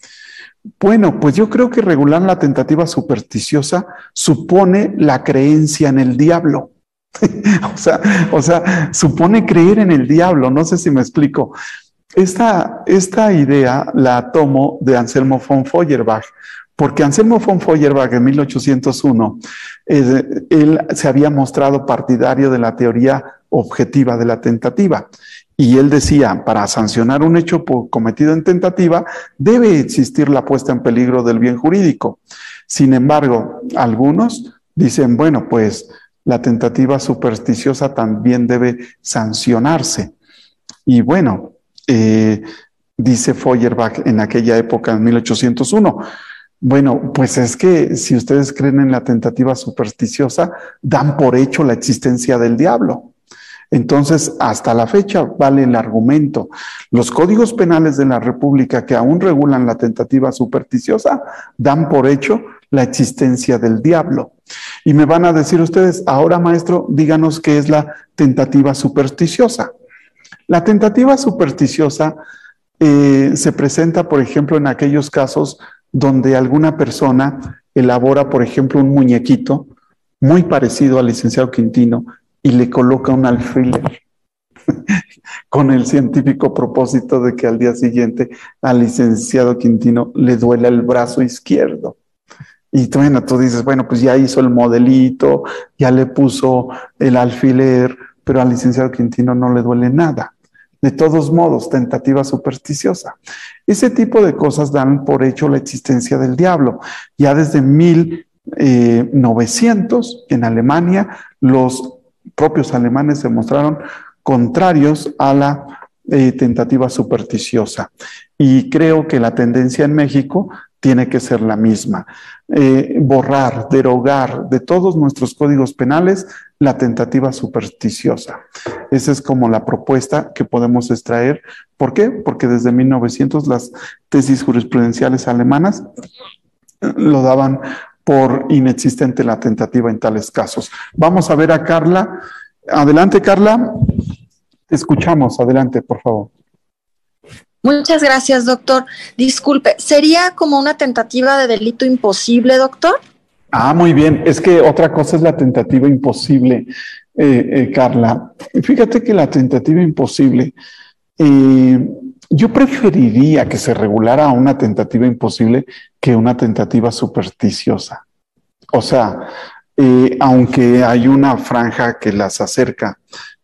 Bueno, pues yo creo que regular la tentativa supersticiosa supone la creencia en el diablo. o, sea, o sea, supone creer en el diablo. No sé si me explico. Esta, esta idea la tomo de Anselmo von Feuerbach, porque Anselmo von Feuerbach en 1801, él se había mostrado partidario de la teoría objetiva de la tentativa. Y él decía, para sancionar un hecho cometido en tentativa, debe existir la puesta en peligro del bien jurídico. Sin embargo, algunos dicen, bueno, pues la tentativa supersticiosa también debe sancionarse. Y bueno, eh, dice Feuerbach en aquella época, en 1801, bueno, pues es que si ustedes creen en la tentativa supersticiosa, dan por hecho la existencia del diablo. Entonces, hasta la fecha vale el argumento. Los códigos penales de la República que aún regulan la tentativa supersticiosa dan por hecho la existencia del diablo. Y me van a decir ustedes, ahora maestro, díganos qué es la tentativa supersticiosa. La tentativa supersticiosa eh, se presenta, por ejemplo, en aquellos casos donde alguna persona elabora, por ejemplo, un muñequito muy parecido al licenciado Quintino y le coloca un alfiler con el científico propósito de que al día siguiente al licenciado Quintino le duela el brazo izquierdo. Y bueno, tú dices, bueno, pues ya hizo el modelito, ya le puso el alfiler, pero al licenciado Quintino no le duele nada. De todos modos, tentativa supersticiosa. Ese tipo de cosas dan por hecho la existencia del diablo. Ya desde 1900 en Alemania, los propios alemanes se mostraron contrarios a la eh, tentativa supersticiosa. Y creo que la tendencia en México tiene que ser la misma. Eh, borrar, derogar de todos nuestros códigos penales la tentativa supersticiosa. Esa es como la propuesta que podemos extraer. ¿Por qué? Porque desde 1900 las tesis jurisprudenciales alemanas lo daban por inexistente la tentativa en tales casos. Vamos a ver a Carla. Adelante, Carla. escuchamos. Adelante, por favor. Muchas gracias, doctor. Disculpe, ¿sería como una tentativa de delito imposible, doctor? Ah, muy bien. Es que otra cosa es la tentativa imposible, eh, eh, Carla. Fíjate que la tentativa imposible, eh, yo preferiría que se regulara una tentativa imposible que una tentativa supersticiosa. O sea, eh, aunque hay una franja que las acerca.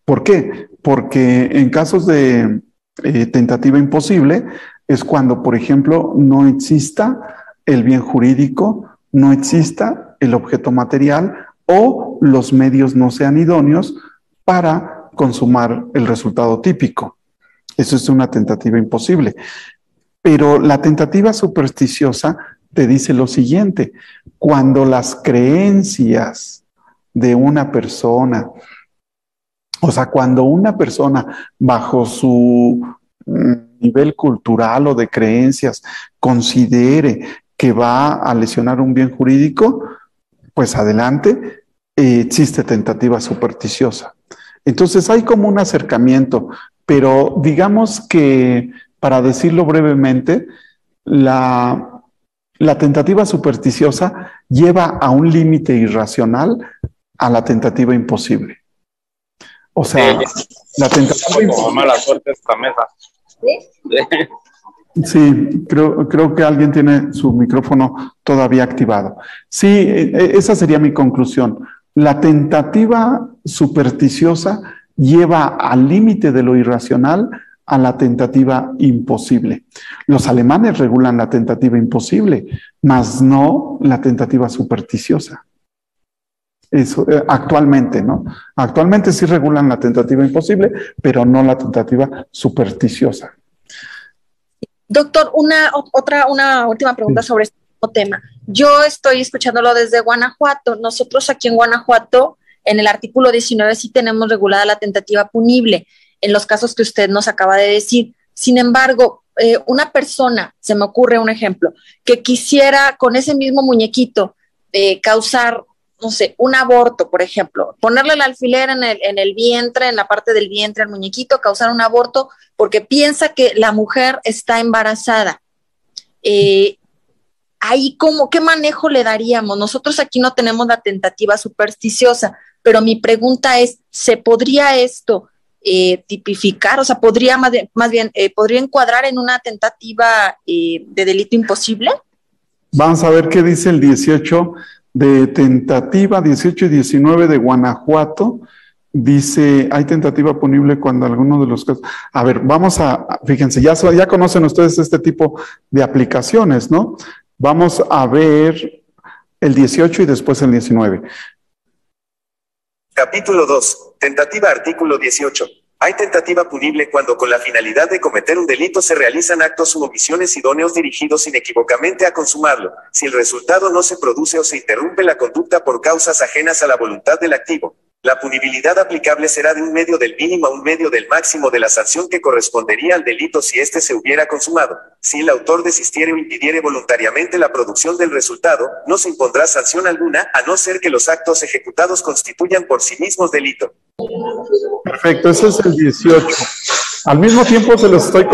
¿Por qué? Porque en casos de eh, tentativa imposible es cuando, por ejemplo, no exista el bien jurídico, no exista el objeto material o los medios no sean idóneos para consumar el resultado típico. Eso es una tentativa imposible. Pero la tentativa supersticiosa te dice lo siguiente, cuando las creencias de una persona, o sea, cuando una persona bajo su mm, nivel cultural o de creencias considere que va a lesionar un bien jurídico, pues adelante, eh, existe tentativa supersticiosa. Entonces hay como un acercamiento, pero digamos que, para decirlo brevemente, la, la tentativa supersticiosa lleva a un límite irracional a la tentativa imposible. O sea, la tentativa Como mala suerte esta mesa. Sí, creo, creo que alguien tiene su micrófono todavía activado. Sí, e, e, esa sería mi conclusión. La tentativa supersticiosa lleva al límite de lo irracional a la tentativa imposible. Los alemanes regulan la tentativa imposible, mas no la tentativa supersticiosa. Eso, eh, actualmente, ¿no? Actualmente sí regulan la tentativa imposible, pero no la tentativa supersticiosa. Doctor, una otra, una última pregunta sobre este tema. Yo estoy escuchándolo desde Guanajuato. Nosotros aquí en Guanajuato, en el artículo 19, sí tenemos regulada la tentativa punible en los casos que usted nos acaba de decir. Sin embargo, eh, una persona, se me ocurre un ejemplo, que quisiera con ese mismo muñequito eh, causar no sé, un aborto, por ejemplo, ponerle el alfiler en el, en el vientre, en la parte del vientre al muñequito, causar un aborto porque piensa que la mujer está embarazada. Eh, ahí, ¿cómo, ¿qué manejo le daríamos? Nosotros aquí no tenemos la tentativa supersticiosa, pero mi pregunta es, ¿se podría esto eh, tipificar? O sea, ¿podría más, bien, eh, ¿podría encuadrar en una tentativa de delito imposible? Vamos a ver qué dice el 18 de tentativa 18 y 19 de Guanajuato. Dice, hay tentativa punible cuando alguno de los casos... A ver, vamos a, fíjense, ya, ya conocen ustedes este tipo de aplicaciones, ¿no? Vamos a ver el 18 y después el 19. Capítulo 2. Tentativa artículo 18. Hay tentativa punible cuando con la finalidad de cometer un delito se realizan actos u omisiones idóneos dirigidos inequívocamente a consumarlo, si el resultado no se produce o se interrumpe la conducta por causas ajenas a la voluntad del activo. La punibilidad aplicable será de un medio del mínimo a un medio del máximo de la sanción que correspondería al delito si éste se hubiera consumado. Si el autor desistiere o impidiere voluntariamente la producción del resultado, no se impondrá sanción alguna, a no ser que los actos ejecutados constituyan por sí mismos delito. Perfecto, ese es el 18. Al mismo tiempo se los estoy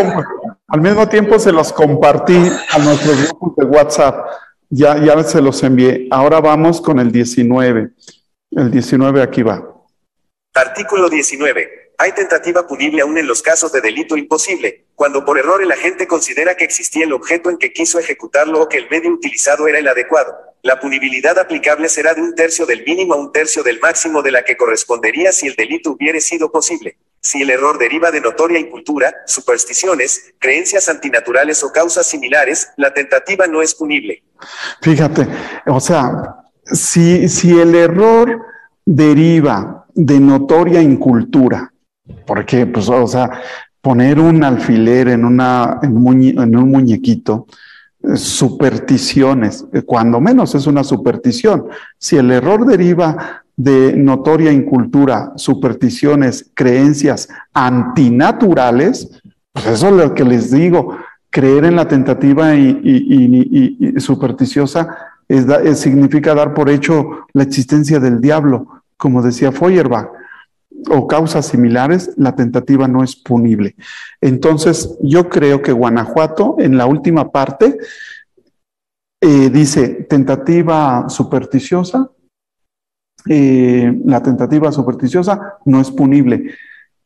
al mismo tiempo se los compartí a nuestros grupos de WhatsApp. Ya, ya se los envié. Ahora vamos con el 19. El 19 aquí va. Artículo 19. Hay tentativa punible aún en los casos de delito imposible, cuando por error el agente considera que existía el objeto en que quiso ejecutarlo o que el medio utilizado era el adecuado. La punibilidad aplicable será de un tercio del mínimo a un tercio del máximo de la que correspondería si el delito hubiere sido posible. Si el error deriva de notoria incultura, supersticiones, creencias antinaturales o causas similares, la tentativa no es punible. Fíjate, o sea, si, si el error deriva de notoria incultura, porque, pues, o sea, poner un alfiler en, una, en, un muñequito, supersticiones, cuando menos es una superstición. Si el error deriva de notoria incultura, supersticiones, creencias antinaturales, pues eso es lo que les digo, creer en la tentativa y supersticiosa significa dar por hecho la existencia del diablo, como decía Feuerbach, o causas similares, la tentativa no es punible. Entonces, yo creo que Guanajuato, en la última parte, eh, dice tentativa supersticiosa, eh, la tentativa supersticiosa no es punible.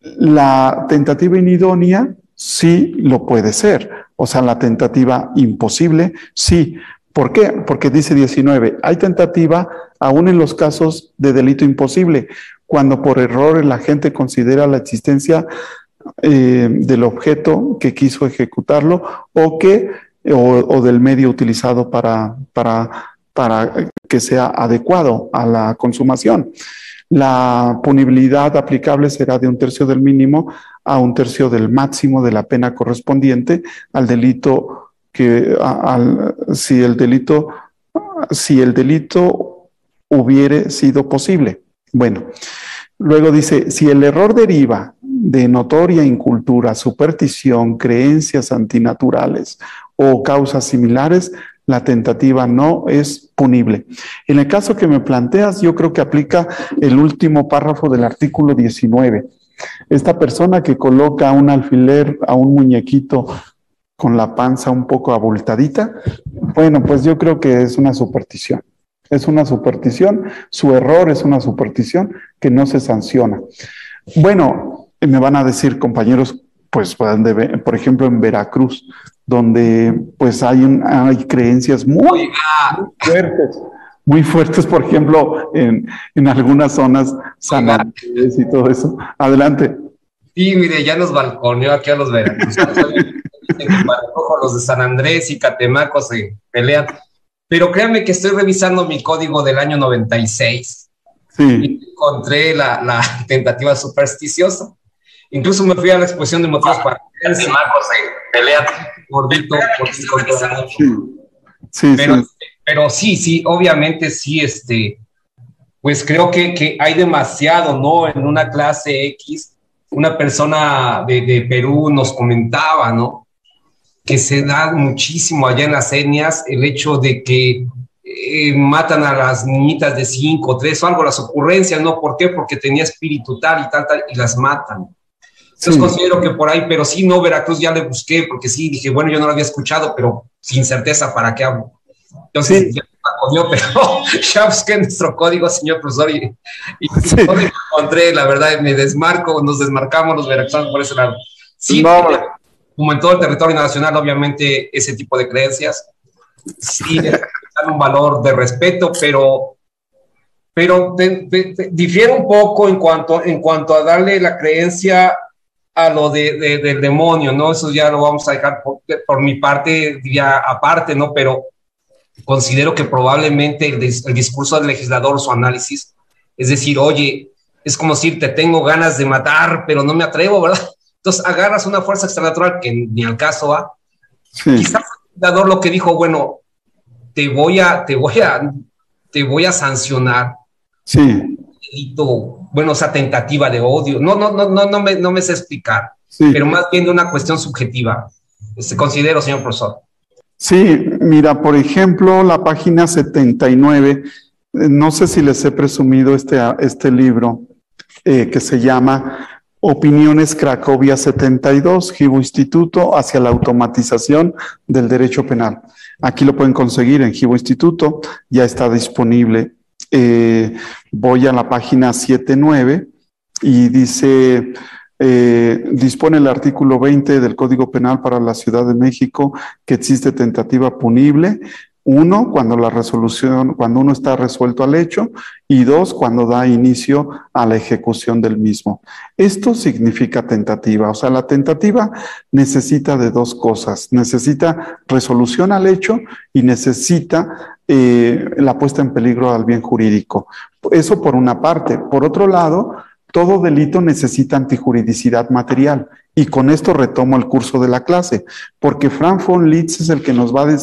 La tentativa inidónea sí lo puede ser. O sea, la tentativa imposible, sí, ¿Por qué? Porque dice 19, hay tentativa aún en los casos de delito imposible, cuando por error la gente considera la existencia eh, del objeto que quiso ejecutarlo o, que, o, del medio utilizado para, para, para que sea adecuado a la consumación. La punibilidad aplicable será de un tercio del mínimo a un tercio del máximo de la pena correspondiente al delito que si el delito, si el delito hubiere sido posible. Bueno, luego dice, si el error deriva de notoria incultura, superstición, creencias antinaturales o causas similares, la tentativa no es punible. En el caso que me planteas, yo creo que aplica el último párrafo del artículo 19. Esta persona que coloca un alfiler a un muñequito con la panza un poco abultadita, bueno, pues yo creo que es una superstición. Es una superstición, su error es una superstición que no se sanciona. Bueno, me van a decir compañeros, pues por ejemplo en Veracruz, donde pues hay, hay creencias muy, fuertes, muy fuertes, por ejemplo, en, en algunas zonas sanantes y todo eso. Adelante. Sí, mire, ya nos balconeó aquí a los veracruzanos. Los de San Andrés y Catemaco se pelean. Pero créanme que estoy revisando mi código del año 96 sí. y encontré la, la tentativa supersticiosa. Incluso me fui a la exposición de motivos para Catemaco se pelean gordito por sí, pero, sí. pero sí, sí, obviamente sí, este, pues creo que, que hay demasiado, ¿no? En una clase X, una persona de, de Perú nos comentaba, ¿no? Que se da muchísimo allá en las etnias, el hecho de que eh, matan a las niñitas de 5, 3 o algo, las ocurrencias, ¿no? ¿Por qué? Porque tenía espíritu tal y tal, tal, y las matan. Entonces considero que por ahí, pero sí, no, Veracruz ya le busqué, porque sí, dije, bueno, yo no lo había escuchado, pero sin certeza, ¿para qué hablo? Entonces, ya me pero ya busqué nuestro código, señor profesor, y, y sí. encontré, la verdad, me desmarco, nos desmarcamos los veracruzanos por ese lado. Sí, no como en todo el territorio nacional, obviamente ese tipo de creencias sí dan un valor de respeto, pero, pero de, de, de, difiere un poco en cuanto, en cuanto a darle la creencia a lo de, del demonio, ¿no? Eso ya lo vamos a dejar por, por mi parte, diría aparte, ¿no? Pero considero que probablemente el, el discurso del legislador, su análisis, es decir, oye, es como decir, te tengo ganas de matar, pero no me atrevo, ¿verdad? Entonces agarras una fuerza extranatural que ni al caso va. Sí. Quizás el dador lo que dijo, bueno, te voy a, te voy a, te voy a sancionar. Sí. Delito, bueno, esa tentativa de odio. No, no, no, no, no me, no me sé explicar. Sí. Pero más bien de una cuestión subjetiva. Este, considero, señor profesor. Sí, mira, por ejemplo, la página 79, no sé si les he presumido este, este libro eh, que se llama Opiniones Cracovia 72, Gibo Instituto hacia la automatización del derecho penal. Aquí lo pueden conseguir en Gibo Instituto, ya está disponible. Eh, voy a la página 79 y dice, eh, dispone el artículo 20 del Código Penal para la Ciudad de México que existe tentativa punible uno, cuando la resolución, cuando uno está resuelto al hecho, y dos, cuando da inicio a la ejecución del mismo. Esto significa tentativa, o sea, la tentativa necesita de dos cosas, necesita resolución al hecho y necesita eh, la puesta en peligro al bien jurídico. Eso por una parte. Por otro lado, todo delito necesita antijuridicidad material. Y con esto retomo el curso de la clase, porque Frank von Litz es el que nos va a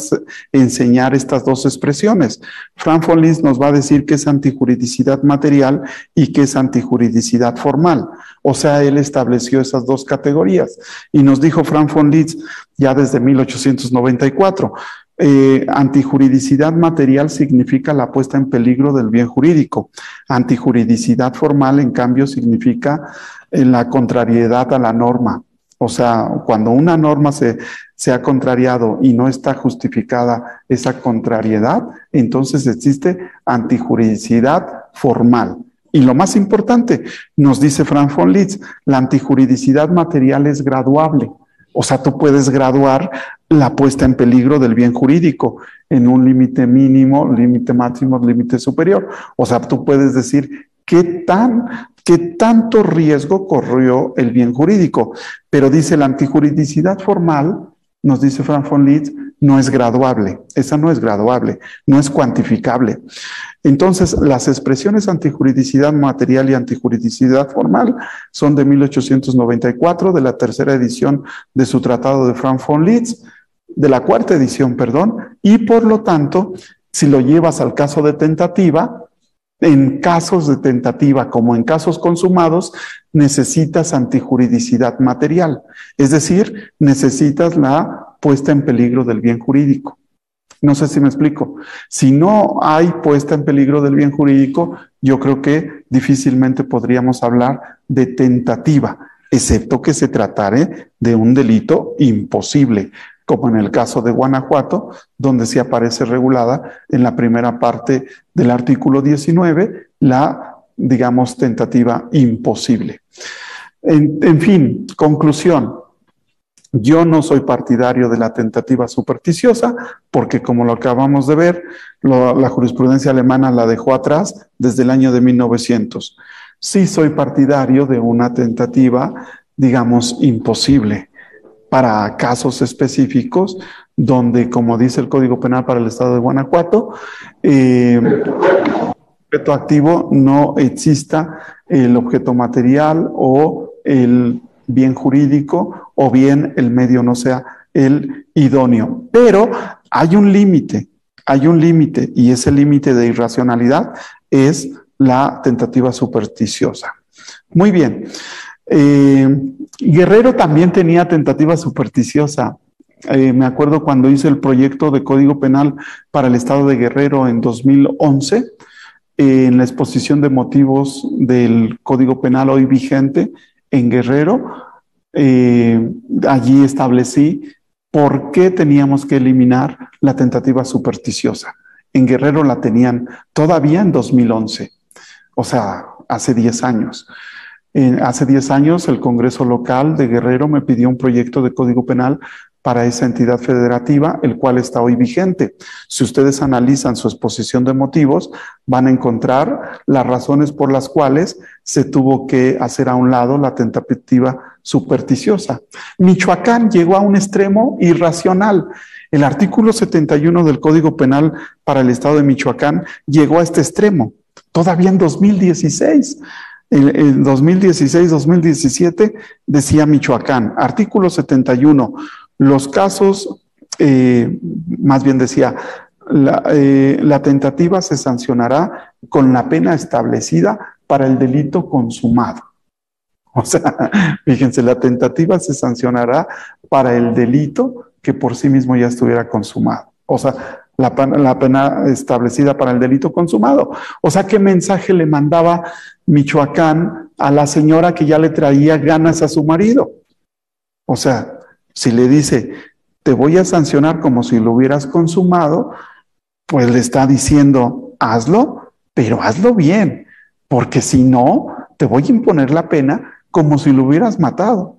enseñar estas dos expresiones. Frank von Litz nos va a decir que es antijuridicidad material y que es antijuridicidad formal. O sea, él estableció esas dos categorías. Y nos dijo Frank von Litz ya desde 1894, eh, antijuridicidad material significa la puesta en peligro del bien jurídico. Antijuridicidad formal, en cambio, significa en la contrariedad a la norma. O sea, cuando una norma se, se ha contrariado y no está justificada esa contrariedad, entonces existe antijuridicidad formal. Y lo más importante, nos dice Frank von Litz, la antijuridicidad material es graduable. O sea, tú puedes graduar la puesta en peligro del bien jurídico en un límite mínimo, límite máximo, límite superior. O sea, tú puedes decir qué tan qué tanto riesgo corrió el bien jurídico. Pero dice la antijuridicidad formal, nos dice Frank von no es graduable. Esa no es graduable, no es cuantificable. Entonces, las expresiones antijuridicidad material y antijuridicidad formal son de 1894, de la tercera edición de su tratado de Frank von Litz, de la cuarta edición, perdón, y por lo tanto, si lo llevas al caso de tentativa, en casos de tentativa como en casos consumados, necesitas antijuridicidad material, es decir, necesitas la puesta en peligro del bien jurídico. No sé si me explico. Si no hay puesta en peligro del bien jurídico, yo creo que difícilmente podríamos hablar de tentativa, excepto que se tratare de un delito imposible, como en el caso de Guanajuato, donde sí aparece regulada en la primera parte del artículo 19 la, digamos, tentativa imposible. En, en fin, conclusión. Yo no soy partidario de la tentativa supersticiosa porque, como lo acabamos de ver, la jurisprudencia alemana la dejó atrás desde el año de 1900. Sí soy partidario de una tentativa, digamos, imposible para casos específicos donde, como dice el Código Penal para el Estado de Guanajuato, eh, objeto activo no exista el objeto material o el bien jurídico o bien el medio no sea el idóneo. Pero hay un límite, hay un límite y ese límite de irracionalidad es la tentativa supersticiosa. Muy bien. Eh, Guerrero también tenía tentativa supersticiosa. Eh, me acuerdo cuando hice el proyecto de Código Penal para el Estado de Guerrero en 2011, en la exposición de motivos del Código Penal hoy vigente, en Guerrero, eh, allí establecí por qué teníamos que eliminar la tentativa supersticiosa. En Guerrero la tenían todavía en 2011, o sea, hace 10 años hace 10 años el Congreso local de Guerrero me pidió un proyecto de código penal para esa entidad federativa, el cual está hoy vigente. Si ustedes analizan su exposición de motivos, van a encontrar las razones por las cuales se tuvo que hacer a un lado la tentativa supersticiosa. Michoacán llegó a un extremo irracional. El artículo 71 del Código Penal para el Estado de Michoacán llegó a este extremo, todavía en 2016. En, 2016-2017 decía Michoacán, artículo 71, los casos, eh, más bien decía, eh, la, tentativa se sancionará con la pena establecida para el delito consumado. O sea, fíjense, la tentativa se sancionará para el delito que por sí mismo ya estuviera consumado. O sea, la, pena establecida para el delito consumado. O sea, ¿qué mensaje le mandaba Michoacán a la señora que ya le traía ganas a su marido? O sea, si le dice, te voy a sancionar como si lo hubieras consumado, pues le está diciendo, hazlo, pero hazlo bien, porque si no, te voy a imponer la pena como si lo hubieras matado.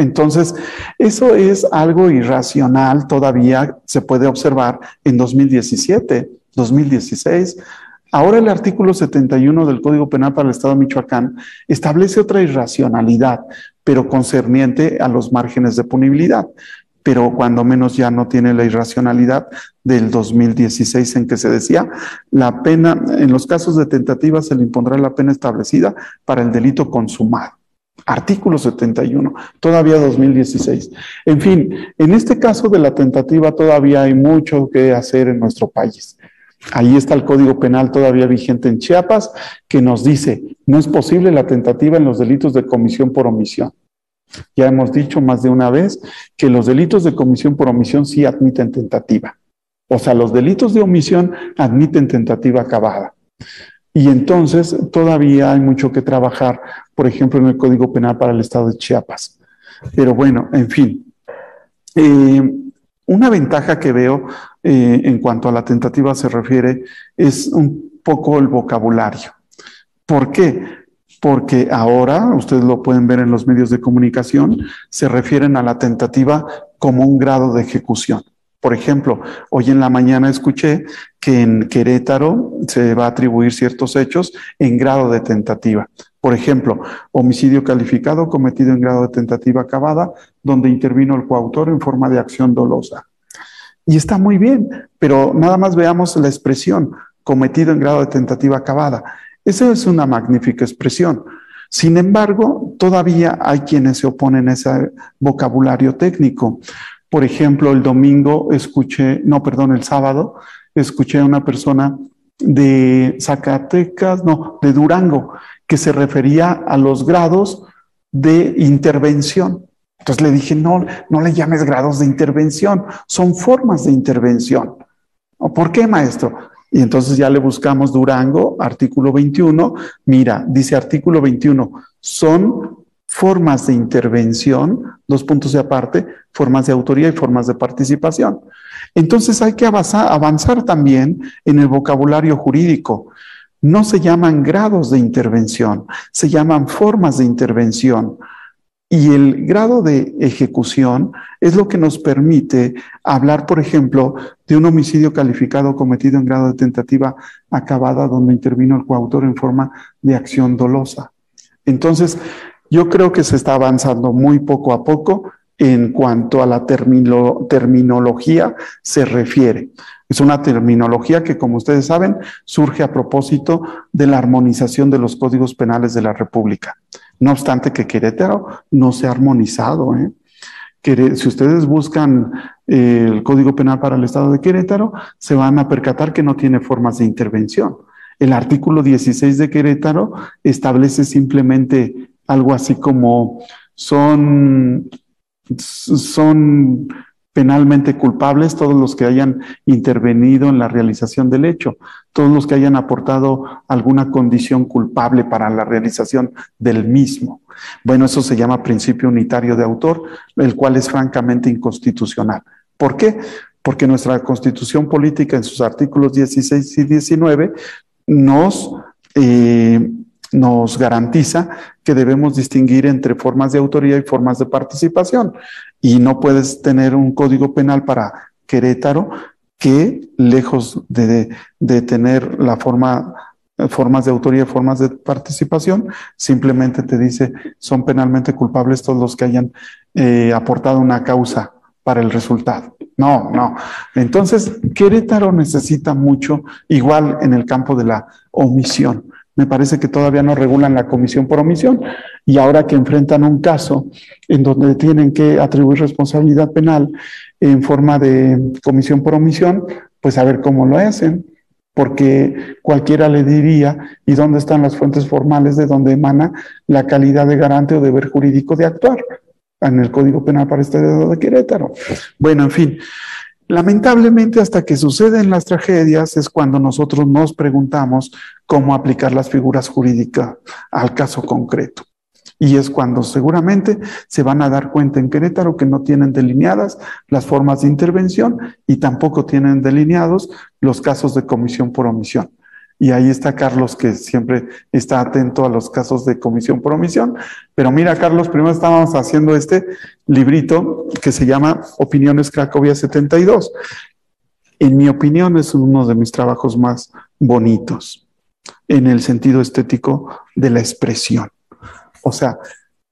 Entonces, eso es algo irracional, todavía se puede observar en 2017, 2016. Ahora el artículo 71 del Código Penal para el Estado de Michoacán establece otra irracionalidad, pero concerniente a los márgenes de punibilidad, pero cuando menos ya no tiene la irracionalidad del 2016 en que se decía, la pena, en los casos de tentativa se le impondrá la pena establecida para el delito consumado. Artículo 71, todavía 2016. En fin, en este caso de la tentativa todavía hay mucho que hacer en nuestro país. Ahí está el Código Penal todavía vigente en Chiapas, que nos dice, no es posible la tentativa en los delitos de comisión por omisión. Ya hemos dicho más de una vez que los delitos de comisión por omisión sí admiten tentativa. O sea, los delitos de omisión admiten tentativa acabada. Y entonces todavía hay mucho que trabajar, por ejemplo, en el Código Penal para el Estado de Chiapas. Pero bueno, en fin. Eh, una ventaja que veo eh, en cuanto a la tentativa se refiere es un poco el vocabulario. ¿Por qué? Porque ahora, ustedes lo pueden ver en los medios de comunicación, se refieren a la tentativa como un grado de ejecución. Por ejemplo, hoy en la mañana escuché que en Querétaro se va a atribuir ciertos hechos en grado de tentativa. Por ejemplo, homicidio calificado cometido en grado de tentativa acabada, donde intervino el coautor en forma de acción dolosa. Y está muy bien, pero nada más veamos la expresión cometido en grado de tentativa acabada. Esa es una magnífica expresión. Sin embargo, todavía hay quienes se oponen a ese vocabulario técnico. Por ejemplo, el domingo escuché, no, perdón, el sábado, escuché a una persona de Zacatecas, no, de Durango, que se refería a los grados de intervención. Entonces le dije, no, no le llames grados de intervención, son formas de intervención. ¿Por qué, maestro? Y entonces ya le buscamos Durango, artículo 21. Mira, dice artículo 21, son formas de intervención, dos puntos de aparte, formas de autoría y formas de participación. Entonces hay que avanzar, también en el vocabulario jurídico. No se llaman grados de intervención, se llaman formas de intervención. Y el grado de ejecución es lo que nos permite hablar, por ejemplo, de un homicidio calificado cometido en grado de tentativa acabada donde intervino el coautor en forma de acción dolosa. Entonces, yo creo que se está avanzando muy poco a poco en cuanto a la terminología se refiere. Es una terminología que, como ustedes saben, surge a propósito de la armonización de los códigos penales de la República. No obstante que Querétaro no se ha armonizado. ¿eh? si ustedes buscan eh, el Código Penal para el Estado de Querétaro, se van a percatar que no tiene formas de intervención. El artículo 16 de Querétaro establece simplemente algo así como son, son penalmente culpables todos los que hayan intervenido en la realización del hecho, todos los que hayan aportado alguna condición culpable para la realización del mismo. Bueno, eso se llama principio unitario de autor, el cual es francamente inconstitucional. ¿Por qué? Porque nuestra constitución política en sus artículos 16 y 19 nos eh, nos garantiza que debemos distinguir entre formas de autoría y formas de participación. Y no puedes tener un código penal para Querétaro que, lejos de, tener la forma formas de autoría y formas de participación, simplemente te dice son penalmente culpables todos los que hayan eh, aportado una causa para el resultado. No, no. Entonces, Querétaro necesita mucho, igual en el campo de la omisión. Me parece que todavía no regulan la comisión por omisión y ahora que enfrentan un caso en donde tienen que atribuir responsabilidad penal en forma de comisión por omisión, pues a ver cómo lo hacen, porque cualquiera le diría, ¿y dónde están las fuentes formales de donde emana la calidad de garante o deber jurídico de actuar? En el Código Penal para este dedo de Querétaro. Bueno, en fin. Lamentablemente, hasta que suceden las tragedias es cuando nosotros nos preguntamos cómo aplicar las figuras jurídicas al caso concreto. Y es cuando seguramente se van a dar cuenta en Querétaro que no tienen delineadas las formas de intervención y tampoco tienen delineados los casos de comisión por omisión. Y ahí está Carlos, que siempre está atento a los casos de comisión por omisión. Pero mira, Carlos, primero estábamos haciendo este librito que se llama Opiniones Cracovia 72. En mi opinión, es uno de mis trabajos más bonitos en el sentido estético de la expresión. O sea,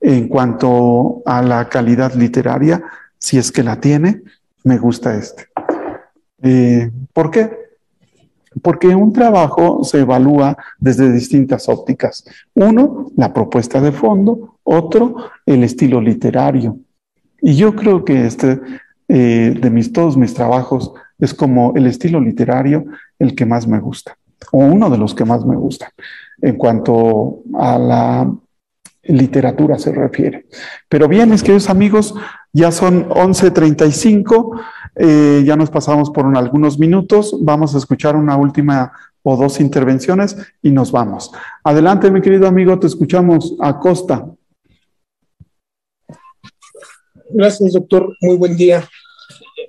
en cuanto a la calidad literaria, si es que la tiene, me gusta este. Eh, ¿Por qué? Porque un trabajo se evalúa desde distintas ópticas. Uno, la propuesta de fondo, otro, el estilo literario. Y yo creo que este, eh, de mis, todos mis trabajos, es como el estilo literario el que más me gusta, o uno de los que más me gusta, en cuanto a la literatura se refiere. Pero bien, mis queridos amigos, ya son 11.35, eh, ya nos pasamos por algunos minutos, vamos a escuchar una última o dos intervenciones y nos vamos. Adelante, mi querido amigo, te escuchamos a Costa. Gracias, doctor. Muy buen día.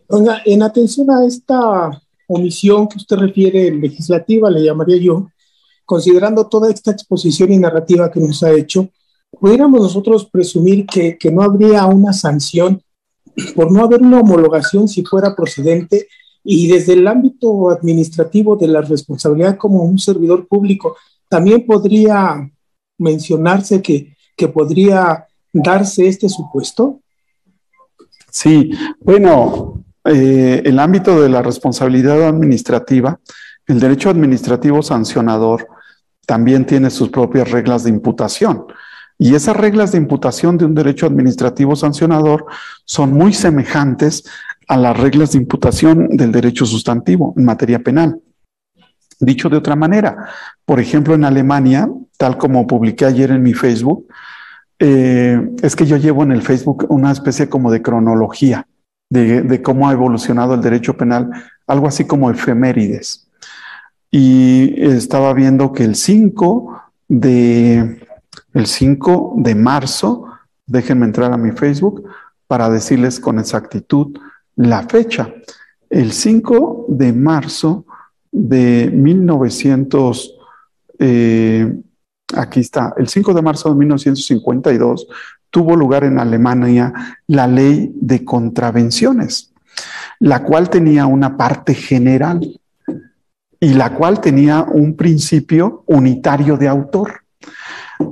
Oiga, en atención a esta omisión que usted refiere legislativa, le llamaría yo, considerando toda esta exposición y narrativa que nos ha hecho, pudiéramos nosotros presumir que no habría una sanción por no haber una homologación si fuera procedente y desde el ámbito administrativo de la responsabilidad como un servidor público, también podría mencionarse que, que podría darse este supuesto. Sí, bueno, eh, el ámbito de la responsabilidad administrativa, el derecho administrativo sancionador también tiene sus propias reglas de imputación. Y esas reglas de imputación de un derecho administrativo sancionador son muy semejantes a las reglas de imputación del derecho sustantivo en materia penal. Dicho de otra manera, por ejemplo, en Alemania, tal como publiqué ayer en mi Facebook, eh, es que yo llevo en el Facebook una especie como de cronología de, cómo ha evolucionado el derecho penal, algo así como efemérides. Y estaba viendo que el 5 de, el 5 de marzo, déjenme entrar a mi Facebook para decirles con exactitud la fecha. El 5 de marzo de 1900, eh, aquí está, el 5 de marzo de 1952 tuvo lugar en Alemania la ley de contravenciones, la cual tenía una parte general y la cual tenía un principio unitario de autor.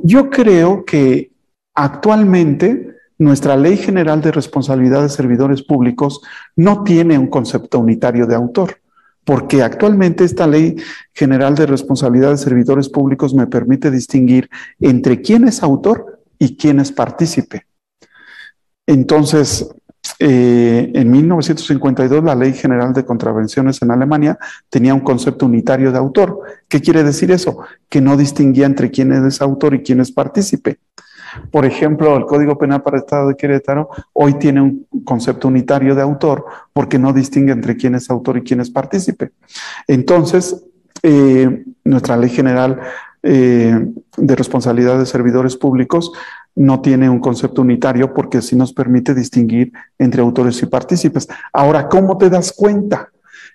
Yo creo que actualmente nuestra ley general de responsabilidad de servidores públicos no tiene un concepto unitario de autor, porque actualmente esta ley general de responsabilidad de servidores públicos me permite distinguir entre quién es autor y quién es partícipe. Entonces, eh, en 1952 la Ley General de Contravenciones en Alemania tenía un concepto unitario de autor. ¿Qué quiere decir eso? Que no distinguía entre quién es autor y quién es partícipe. Por ejemplo, el Código Penal para el Estado de Querétaro hoy tiene un concepto unitario de autor porque no distingue entre quién es autor y quién es partícipe. Entonces, eh, nuestra ley general eh, de responsabilidad de servidores públicos no tiene un concepto unitario porque sí nos permite distinguir entre autores y partícipes. Ahora, ¿cómo te das cuenta?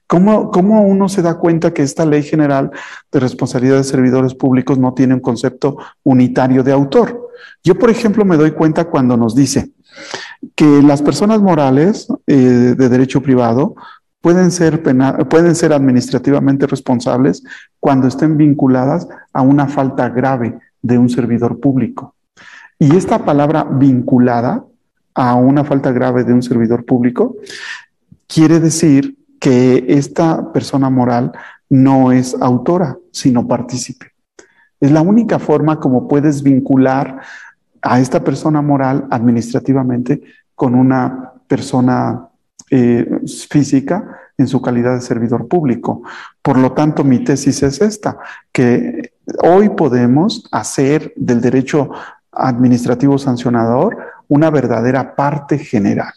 ¿Cómo, ¿Cómo, uno se da cuenta que esta ley general de responsabilidad de servidores públicos no tiene un concepto unitario de autor? Yo, por ejemplo, me doy cuenta cuando nos dice que las personas morales eh, de derecho privado pueden ser, pueden ser administrativamente responsables cuando estén vinculadas a una falta grave de un servidor público. Y esta palabra vinculada a una falta grave de un servidor público quiere decir que esta persona moral no es autora, sino partícipe. Es la única forma como puedes vincular a esta persona moral administrativamente con una persona eh, física en su calidad de servidor público. Por lo tanto, mi tesis es esta, que hoy podemos hacer del derecho administrativo sancionador una verdadera parte general.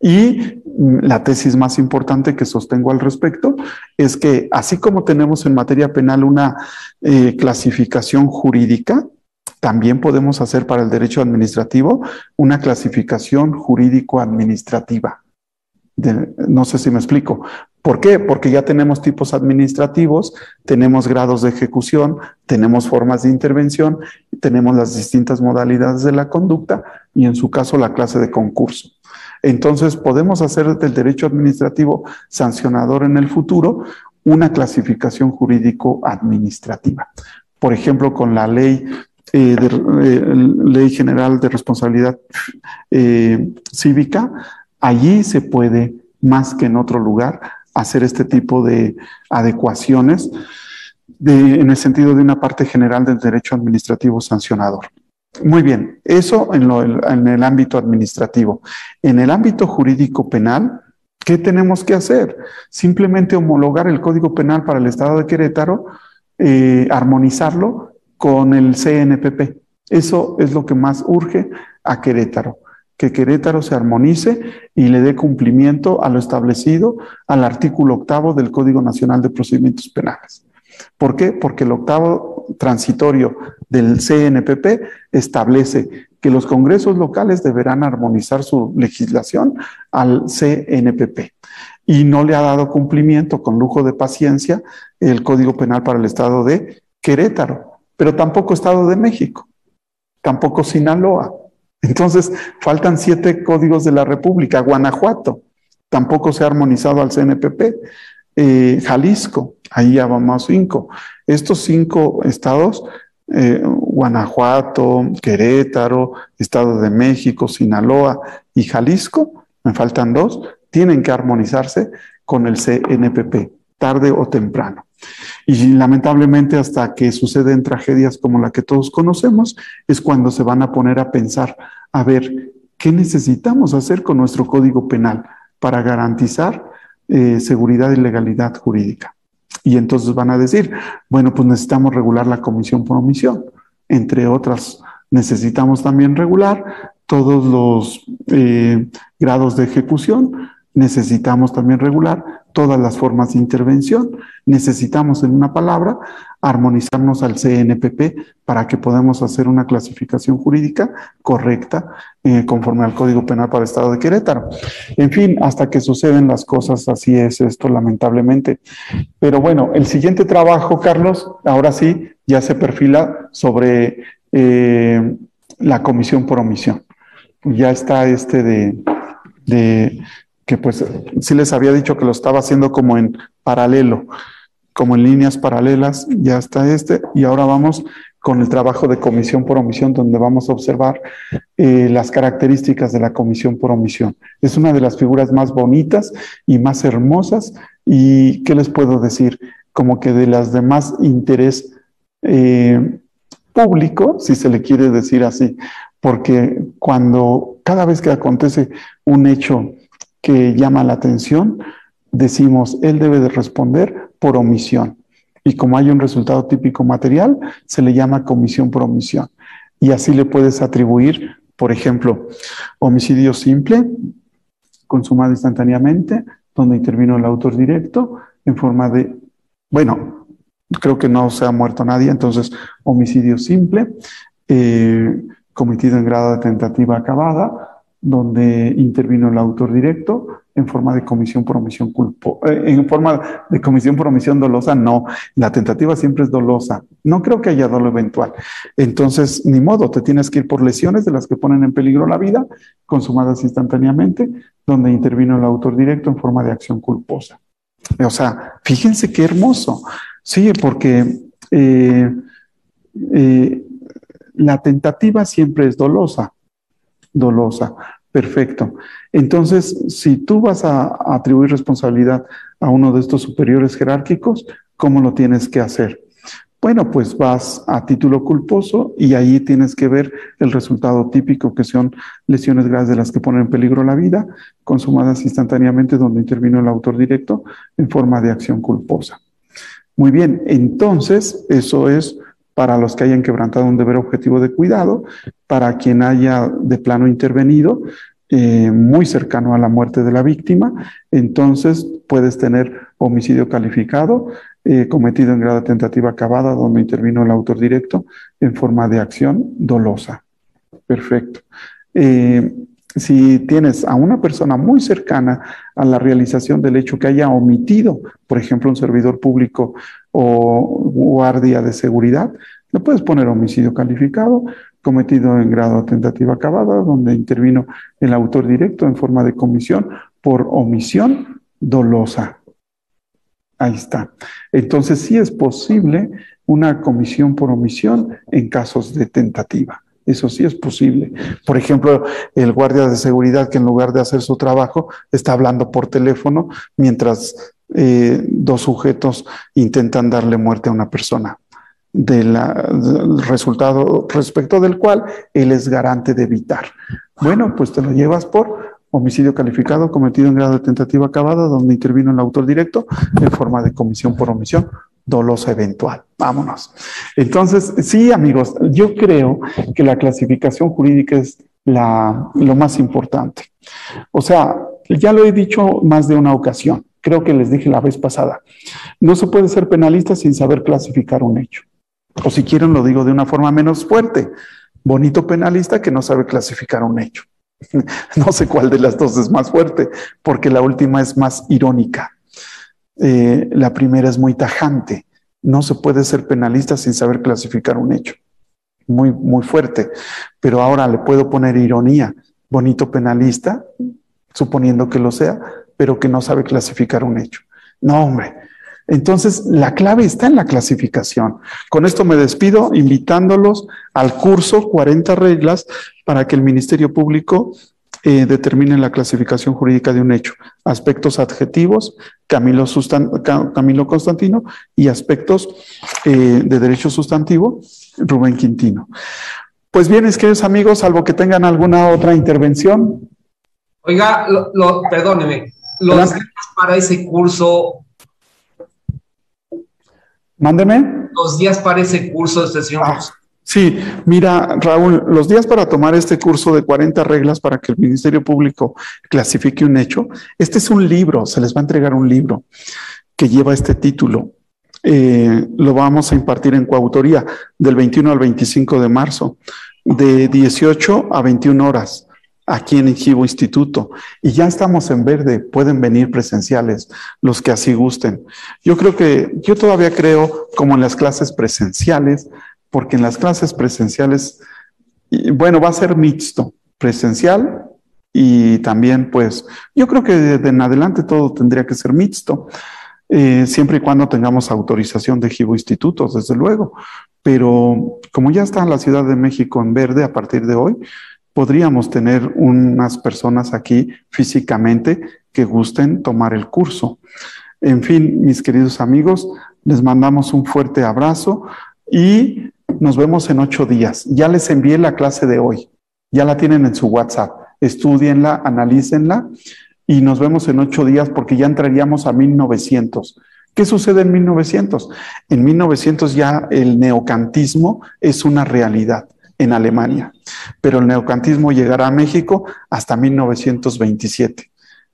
Y la tesis más importante que sostengo al respecto es que así como tenemos en materia penal una eh, clasificación jurídica, también podemos hacer para el derecho administrativo una clasificación jurídico-administrativa no sé si me explico. ¿Por qué? Porque ya tenemos tipos administrativos, tenemos grados de ejecución, tenemos formas de intervención, tenemos las distintas modalidades de la conducta y en su caso la clase de concurso. Entonces podemos hacer del derecho administrativo sancionador en el futuro una clasificación jurídico-administrativa. Por ejemplo, con la ley eh, eh, ley general de responsabilidad eh, cívica, allí se puede, más que en otro lugar, hacer este tipo de adecuaciones en el sentido de una parte general del derecho administrativo sancionador. Muy bien, eso en, en el ámbito administrativo. En el ámbito jurídico penal, ¿qué tenemos que hacer? Simplemente homologar el Código Penal para el Estado de Querétaro, eh, armonizarlo con el CNPP. Eso es lo que más urge a Querétaro que Querétaro se armonice y le dé cumplimiento a lo establecido al artículo octavo del Código Nacional de Procedimientos Penales. ¿Por qué? Porque el octavo transitorio del CNPP establece que los congresos locales deberán armonizar su legislación al CNPP y no le ha dado cumplimiento con lujo de paciencia el Código Penal para el Estado de Querétaro, pero tampoco Estado de México, tampoco Sinaloa, entonces, faltan siete códigos de la República. Guanajuato tampoco se ha armonizado al CNPP. Eh, Jalisco, ahí ya vamos cinco. Estos cinco estados, eh, Guanajuato, Querétaro, Estado de México, Sinaloa y Jalisco, me faltan dos, tienen que armonizarse con el CNPP, tarde o temprano. Y lamentablemente hasta que suceden tragedias como la que todos conocemos, es cuando se van a poner a pensar, a ver, ¿qué necesitamos hacer con nuestro código penal para garantizar eh, seguridad y legalidad jurídica? Y entonces van a decir, bueno, pues necesitamos regular la comisión por omisión. Entre otras, necesitamos también regular todos los eh, grados de ejecución necesitamos también regular todas las formas de intervención. Necesitamos, en una palabra, armonizarnos al CNPP para que podamos hacer una clasificación jurídica correcta eh, conforme al Código Penal para el Estado de Querétaro. En fin, hasta que suceden las cosas, así es esto, lamentablemente. Pero bueno, el siguiente trabajo, Carlos, ahora sí, ya se perfila sobre eh, la comisión por omisión. Ya está este de, de que pues sí les había dicho que lo estaba haciendo como en paralelo, como en líneas paralelas, ya está este, y ahora vamos con el trabajo de comisión por omisión, donde vamos a observar eh, las características de la comisión por omisión. Es una de las figuras más bonitas y más hermosas, y ¿qué les puedo decir? Como que de las de más interés eh, público, si se le quiere decir así, porque cuando cada vez que acontece un hecho que llama la atención, decimos, él debe de responder por omisión. Y como hay un resultado típico material, se le llama comisión por omisión. Y así le puedes atribuir, por ejemplo, homicidio simple, consumado instantáneamente, donde intervino el autor directo, en forma de, bueno, creo que no se ha muerto nadie, entonces homicidio simple, eh, cometido en grado de tentativa acabada, donde intervino el autor directo en forma de comisión por omisión culpo, eh, en forma de comisión por omisión dolosa, no, la tentativa siempre es dolosa, no creo que haya dolo eventual. Entonces, ni modo, te tienes que ir por lesiones de las que ponen en peligro la vida, consumadas instantáneamente, donde intervino el autor directo en forma de acción culposa. O sea, fíjense qué hermoso, sí, porque eh, eh, la tentativa siempre es dolosa, dolosa. Perfecto. Entonces, si tú vas a, atribuir responsabilidad a uno de estos superiores jerárquicos, ¿cómo lo tienes que hacer? Bueno, pues vas a título culposo y ahí tienes que ver el resultado típico, que son lesiones graves de las que ponen en peligro la vida, consumadas instantáneamente donde intervino el autor directo en forma de acción culposa. Muy bien, entonces eso es para los que hayan quebrantado un deber objetivo de cuidado, para quien haya de plano intervenido eh, muy cercano a la muerte de la víctima, entonces puedes tener homicidio calificado eh, cometido en grado tentativa acabada, donde intervino el autor directo en forma de acción dolosa. Perfecto. Eh, si tienes a una persona muy cercana a la realización del hecho que haya omitido, por ejemplo, un servidor público o guardia de seguridad, le puedes poner homicidio calificado cometido en grado de tentativa acabada, donde intervino el autor directo en forma de comisión por omisión dolosa. Ahí está. Entonces sí es posible una comisión por omisión en casos de tentativa. Eso sí es posible. Por ejemplo, el guardia de seguridad que en lugar de hacer su trabajo está hablando por teléfono mientras eh, dos sujetos intentan darle muerte a una persona. del resultado respecto del cual él es garante de evitar. Bueno, pues te lo llevas por homicidio calificado cometido en grado de tentativa acabada, donde intervino el autor directo en forma de comisión por omisión dolosa eventual. Vámonos. Entonces, sí, amigos, yo creo que la clasificación jurídica es la, lo más importante. O sea, ya lo he dicho más de una ocasión, creo que les dije la vez pasada, no se puede ser penalista sin saber clasificar un hecho. O si quieren lo digo de una forma menos fuerte, bonito penalista que no sabe clasificar un hecho. No sé cuál de las dos es más fuerte, porque la última es más irónica. Eh, la primera es muy tajante. No se puede ser penalista sin saber clasificar un hecho. Muy, muy fuerte. Pero ahora le puedo poner ironía. Bonito penalista, suponiendo que lo sea, pero que no sabe clasificar un hecho. No, hombre. Entonces, la clave está en la clasificación. Con esto me despido, invitándolos al curso 40 reglas para que el Ministerio Público eh, determinen la clasificación jurídica de un hecho. Aspectos adjetivos, Camilo, Camilo Constantino, y aspectos eh, de derecho sustantivo, Rubén Quintino. Pues bien, queridos amigos, salvo que tengan alguna otra intervención. Oiga, lo, perdóneme, los días para ese curso. Mándeme. Los días para ese curso, este señor. Ah, Sí, mira, Raúl, los días para tomar este curso de 40 reglas para que el Ministerio Público clasifique un hecho, este es un libro, se les va a entregar un libro que lleva este título. Eh, lo vamos a impartir en coautoría del 21 al 25 de marzo, de 18 a 21 horas, aquí en Ejibo Instituto. Y ya estamos en verde, pueden venir presenciales, los que así gusten. Yo creo que, yo todavía creo, como en las clases presenciales, porque en las clases presenciales, bueno, va a ser mixto, presencial y también, pues, yo creo que desde en adelante todo tendría que ser mixto, eh, siempre y cuando tengamos autorización de Gibo Institutos, desde luego. Pero como ya está la Ciudad de México en verde a partir de hoy, podríamos tener unas personas aquí físicamente que gusten tomar el curso. En fin, mis queridos amigos, les mandamos un fuerte abrazo y nos vemos en ocho días. Ya les envié la clase de hoy. Ya la tienen en su WhatsApp. Estudienla, analícenla y nos vemos en ocho días porque ya entraríamos a 1900. ¿Qué sucede en 1900? En 1900 ya el neocantismo es una realidad en Alemania, pero el neocantismo llegará a México hasta 1927,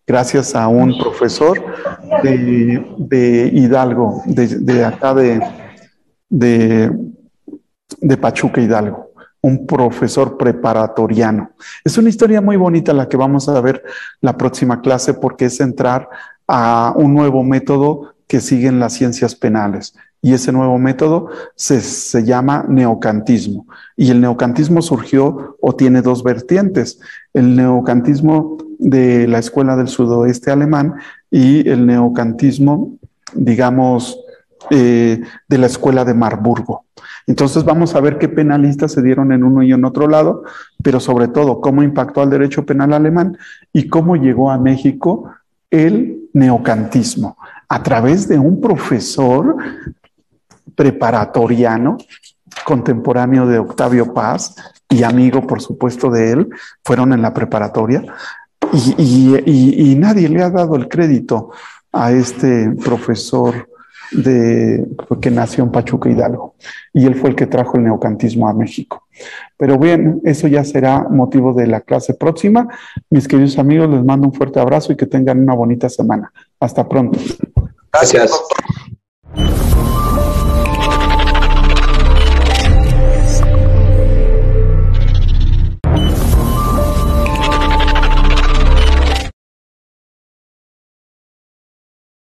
gracias a un profesor de, Hidalgo, de, de acá de, de, de Pachuca Hidalgo, un profesor preparatoriano. Es una historia muy bonita la que vamos a ver la próxima clase porque es entrar a un nuevo método que siguen las ciencias penales. Y ese nuevo método se, se, llama neocantismo. Y el neocantismo surgió o tiene dos vertientes. El neocantismo de la Escuela del Sudoeste Alemán y el neocantismo, digamos, eh, de la Escuela de Marburgo. Entonces vamos a ver qué penalistas se dieron en uno y en otro lado, pero sobre todo cómo impactó al derecho penal alemán y cómo llegó a México el neocantismo a través de un profesor preparatoriano contemporáneo de Octavio Paz y amigo, por supuesto, de él, fueron en la preparatoria. Y, y nadie le ha dado el crédito a este profesor de, que nació en Pachuca Hidalgo. Y él fue el que trajo el neocantismo a México. Pero bien, eso ya será motivo de la clase próxima. Mis queridos amigos, les mando un fuerte abrazo y que tengan una bonita semana. Hasta pronto. Gracias.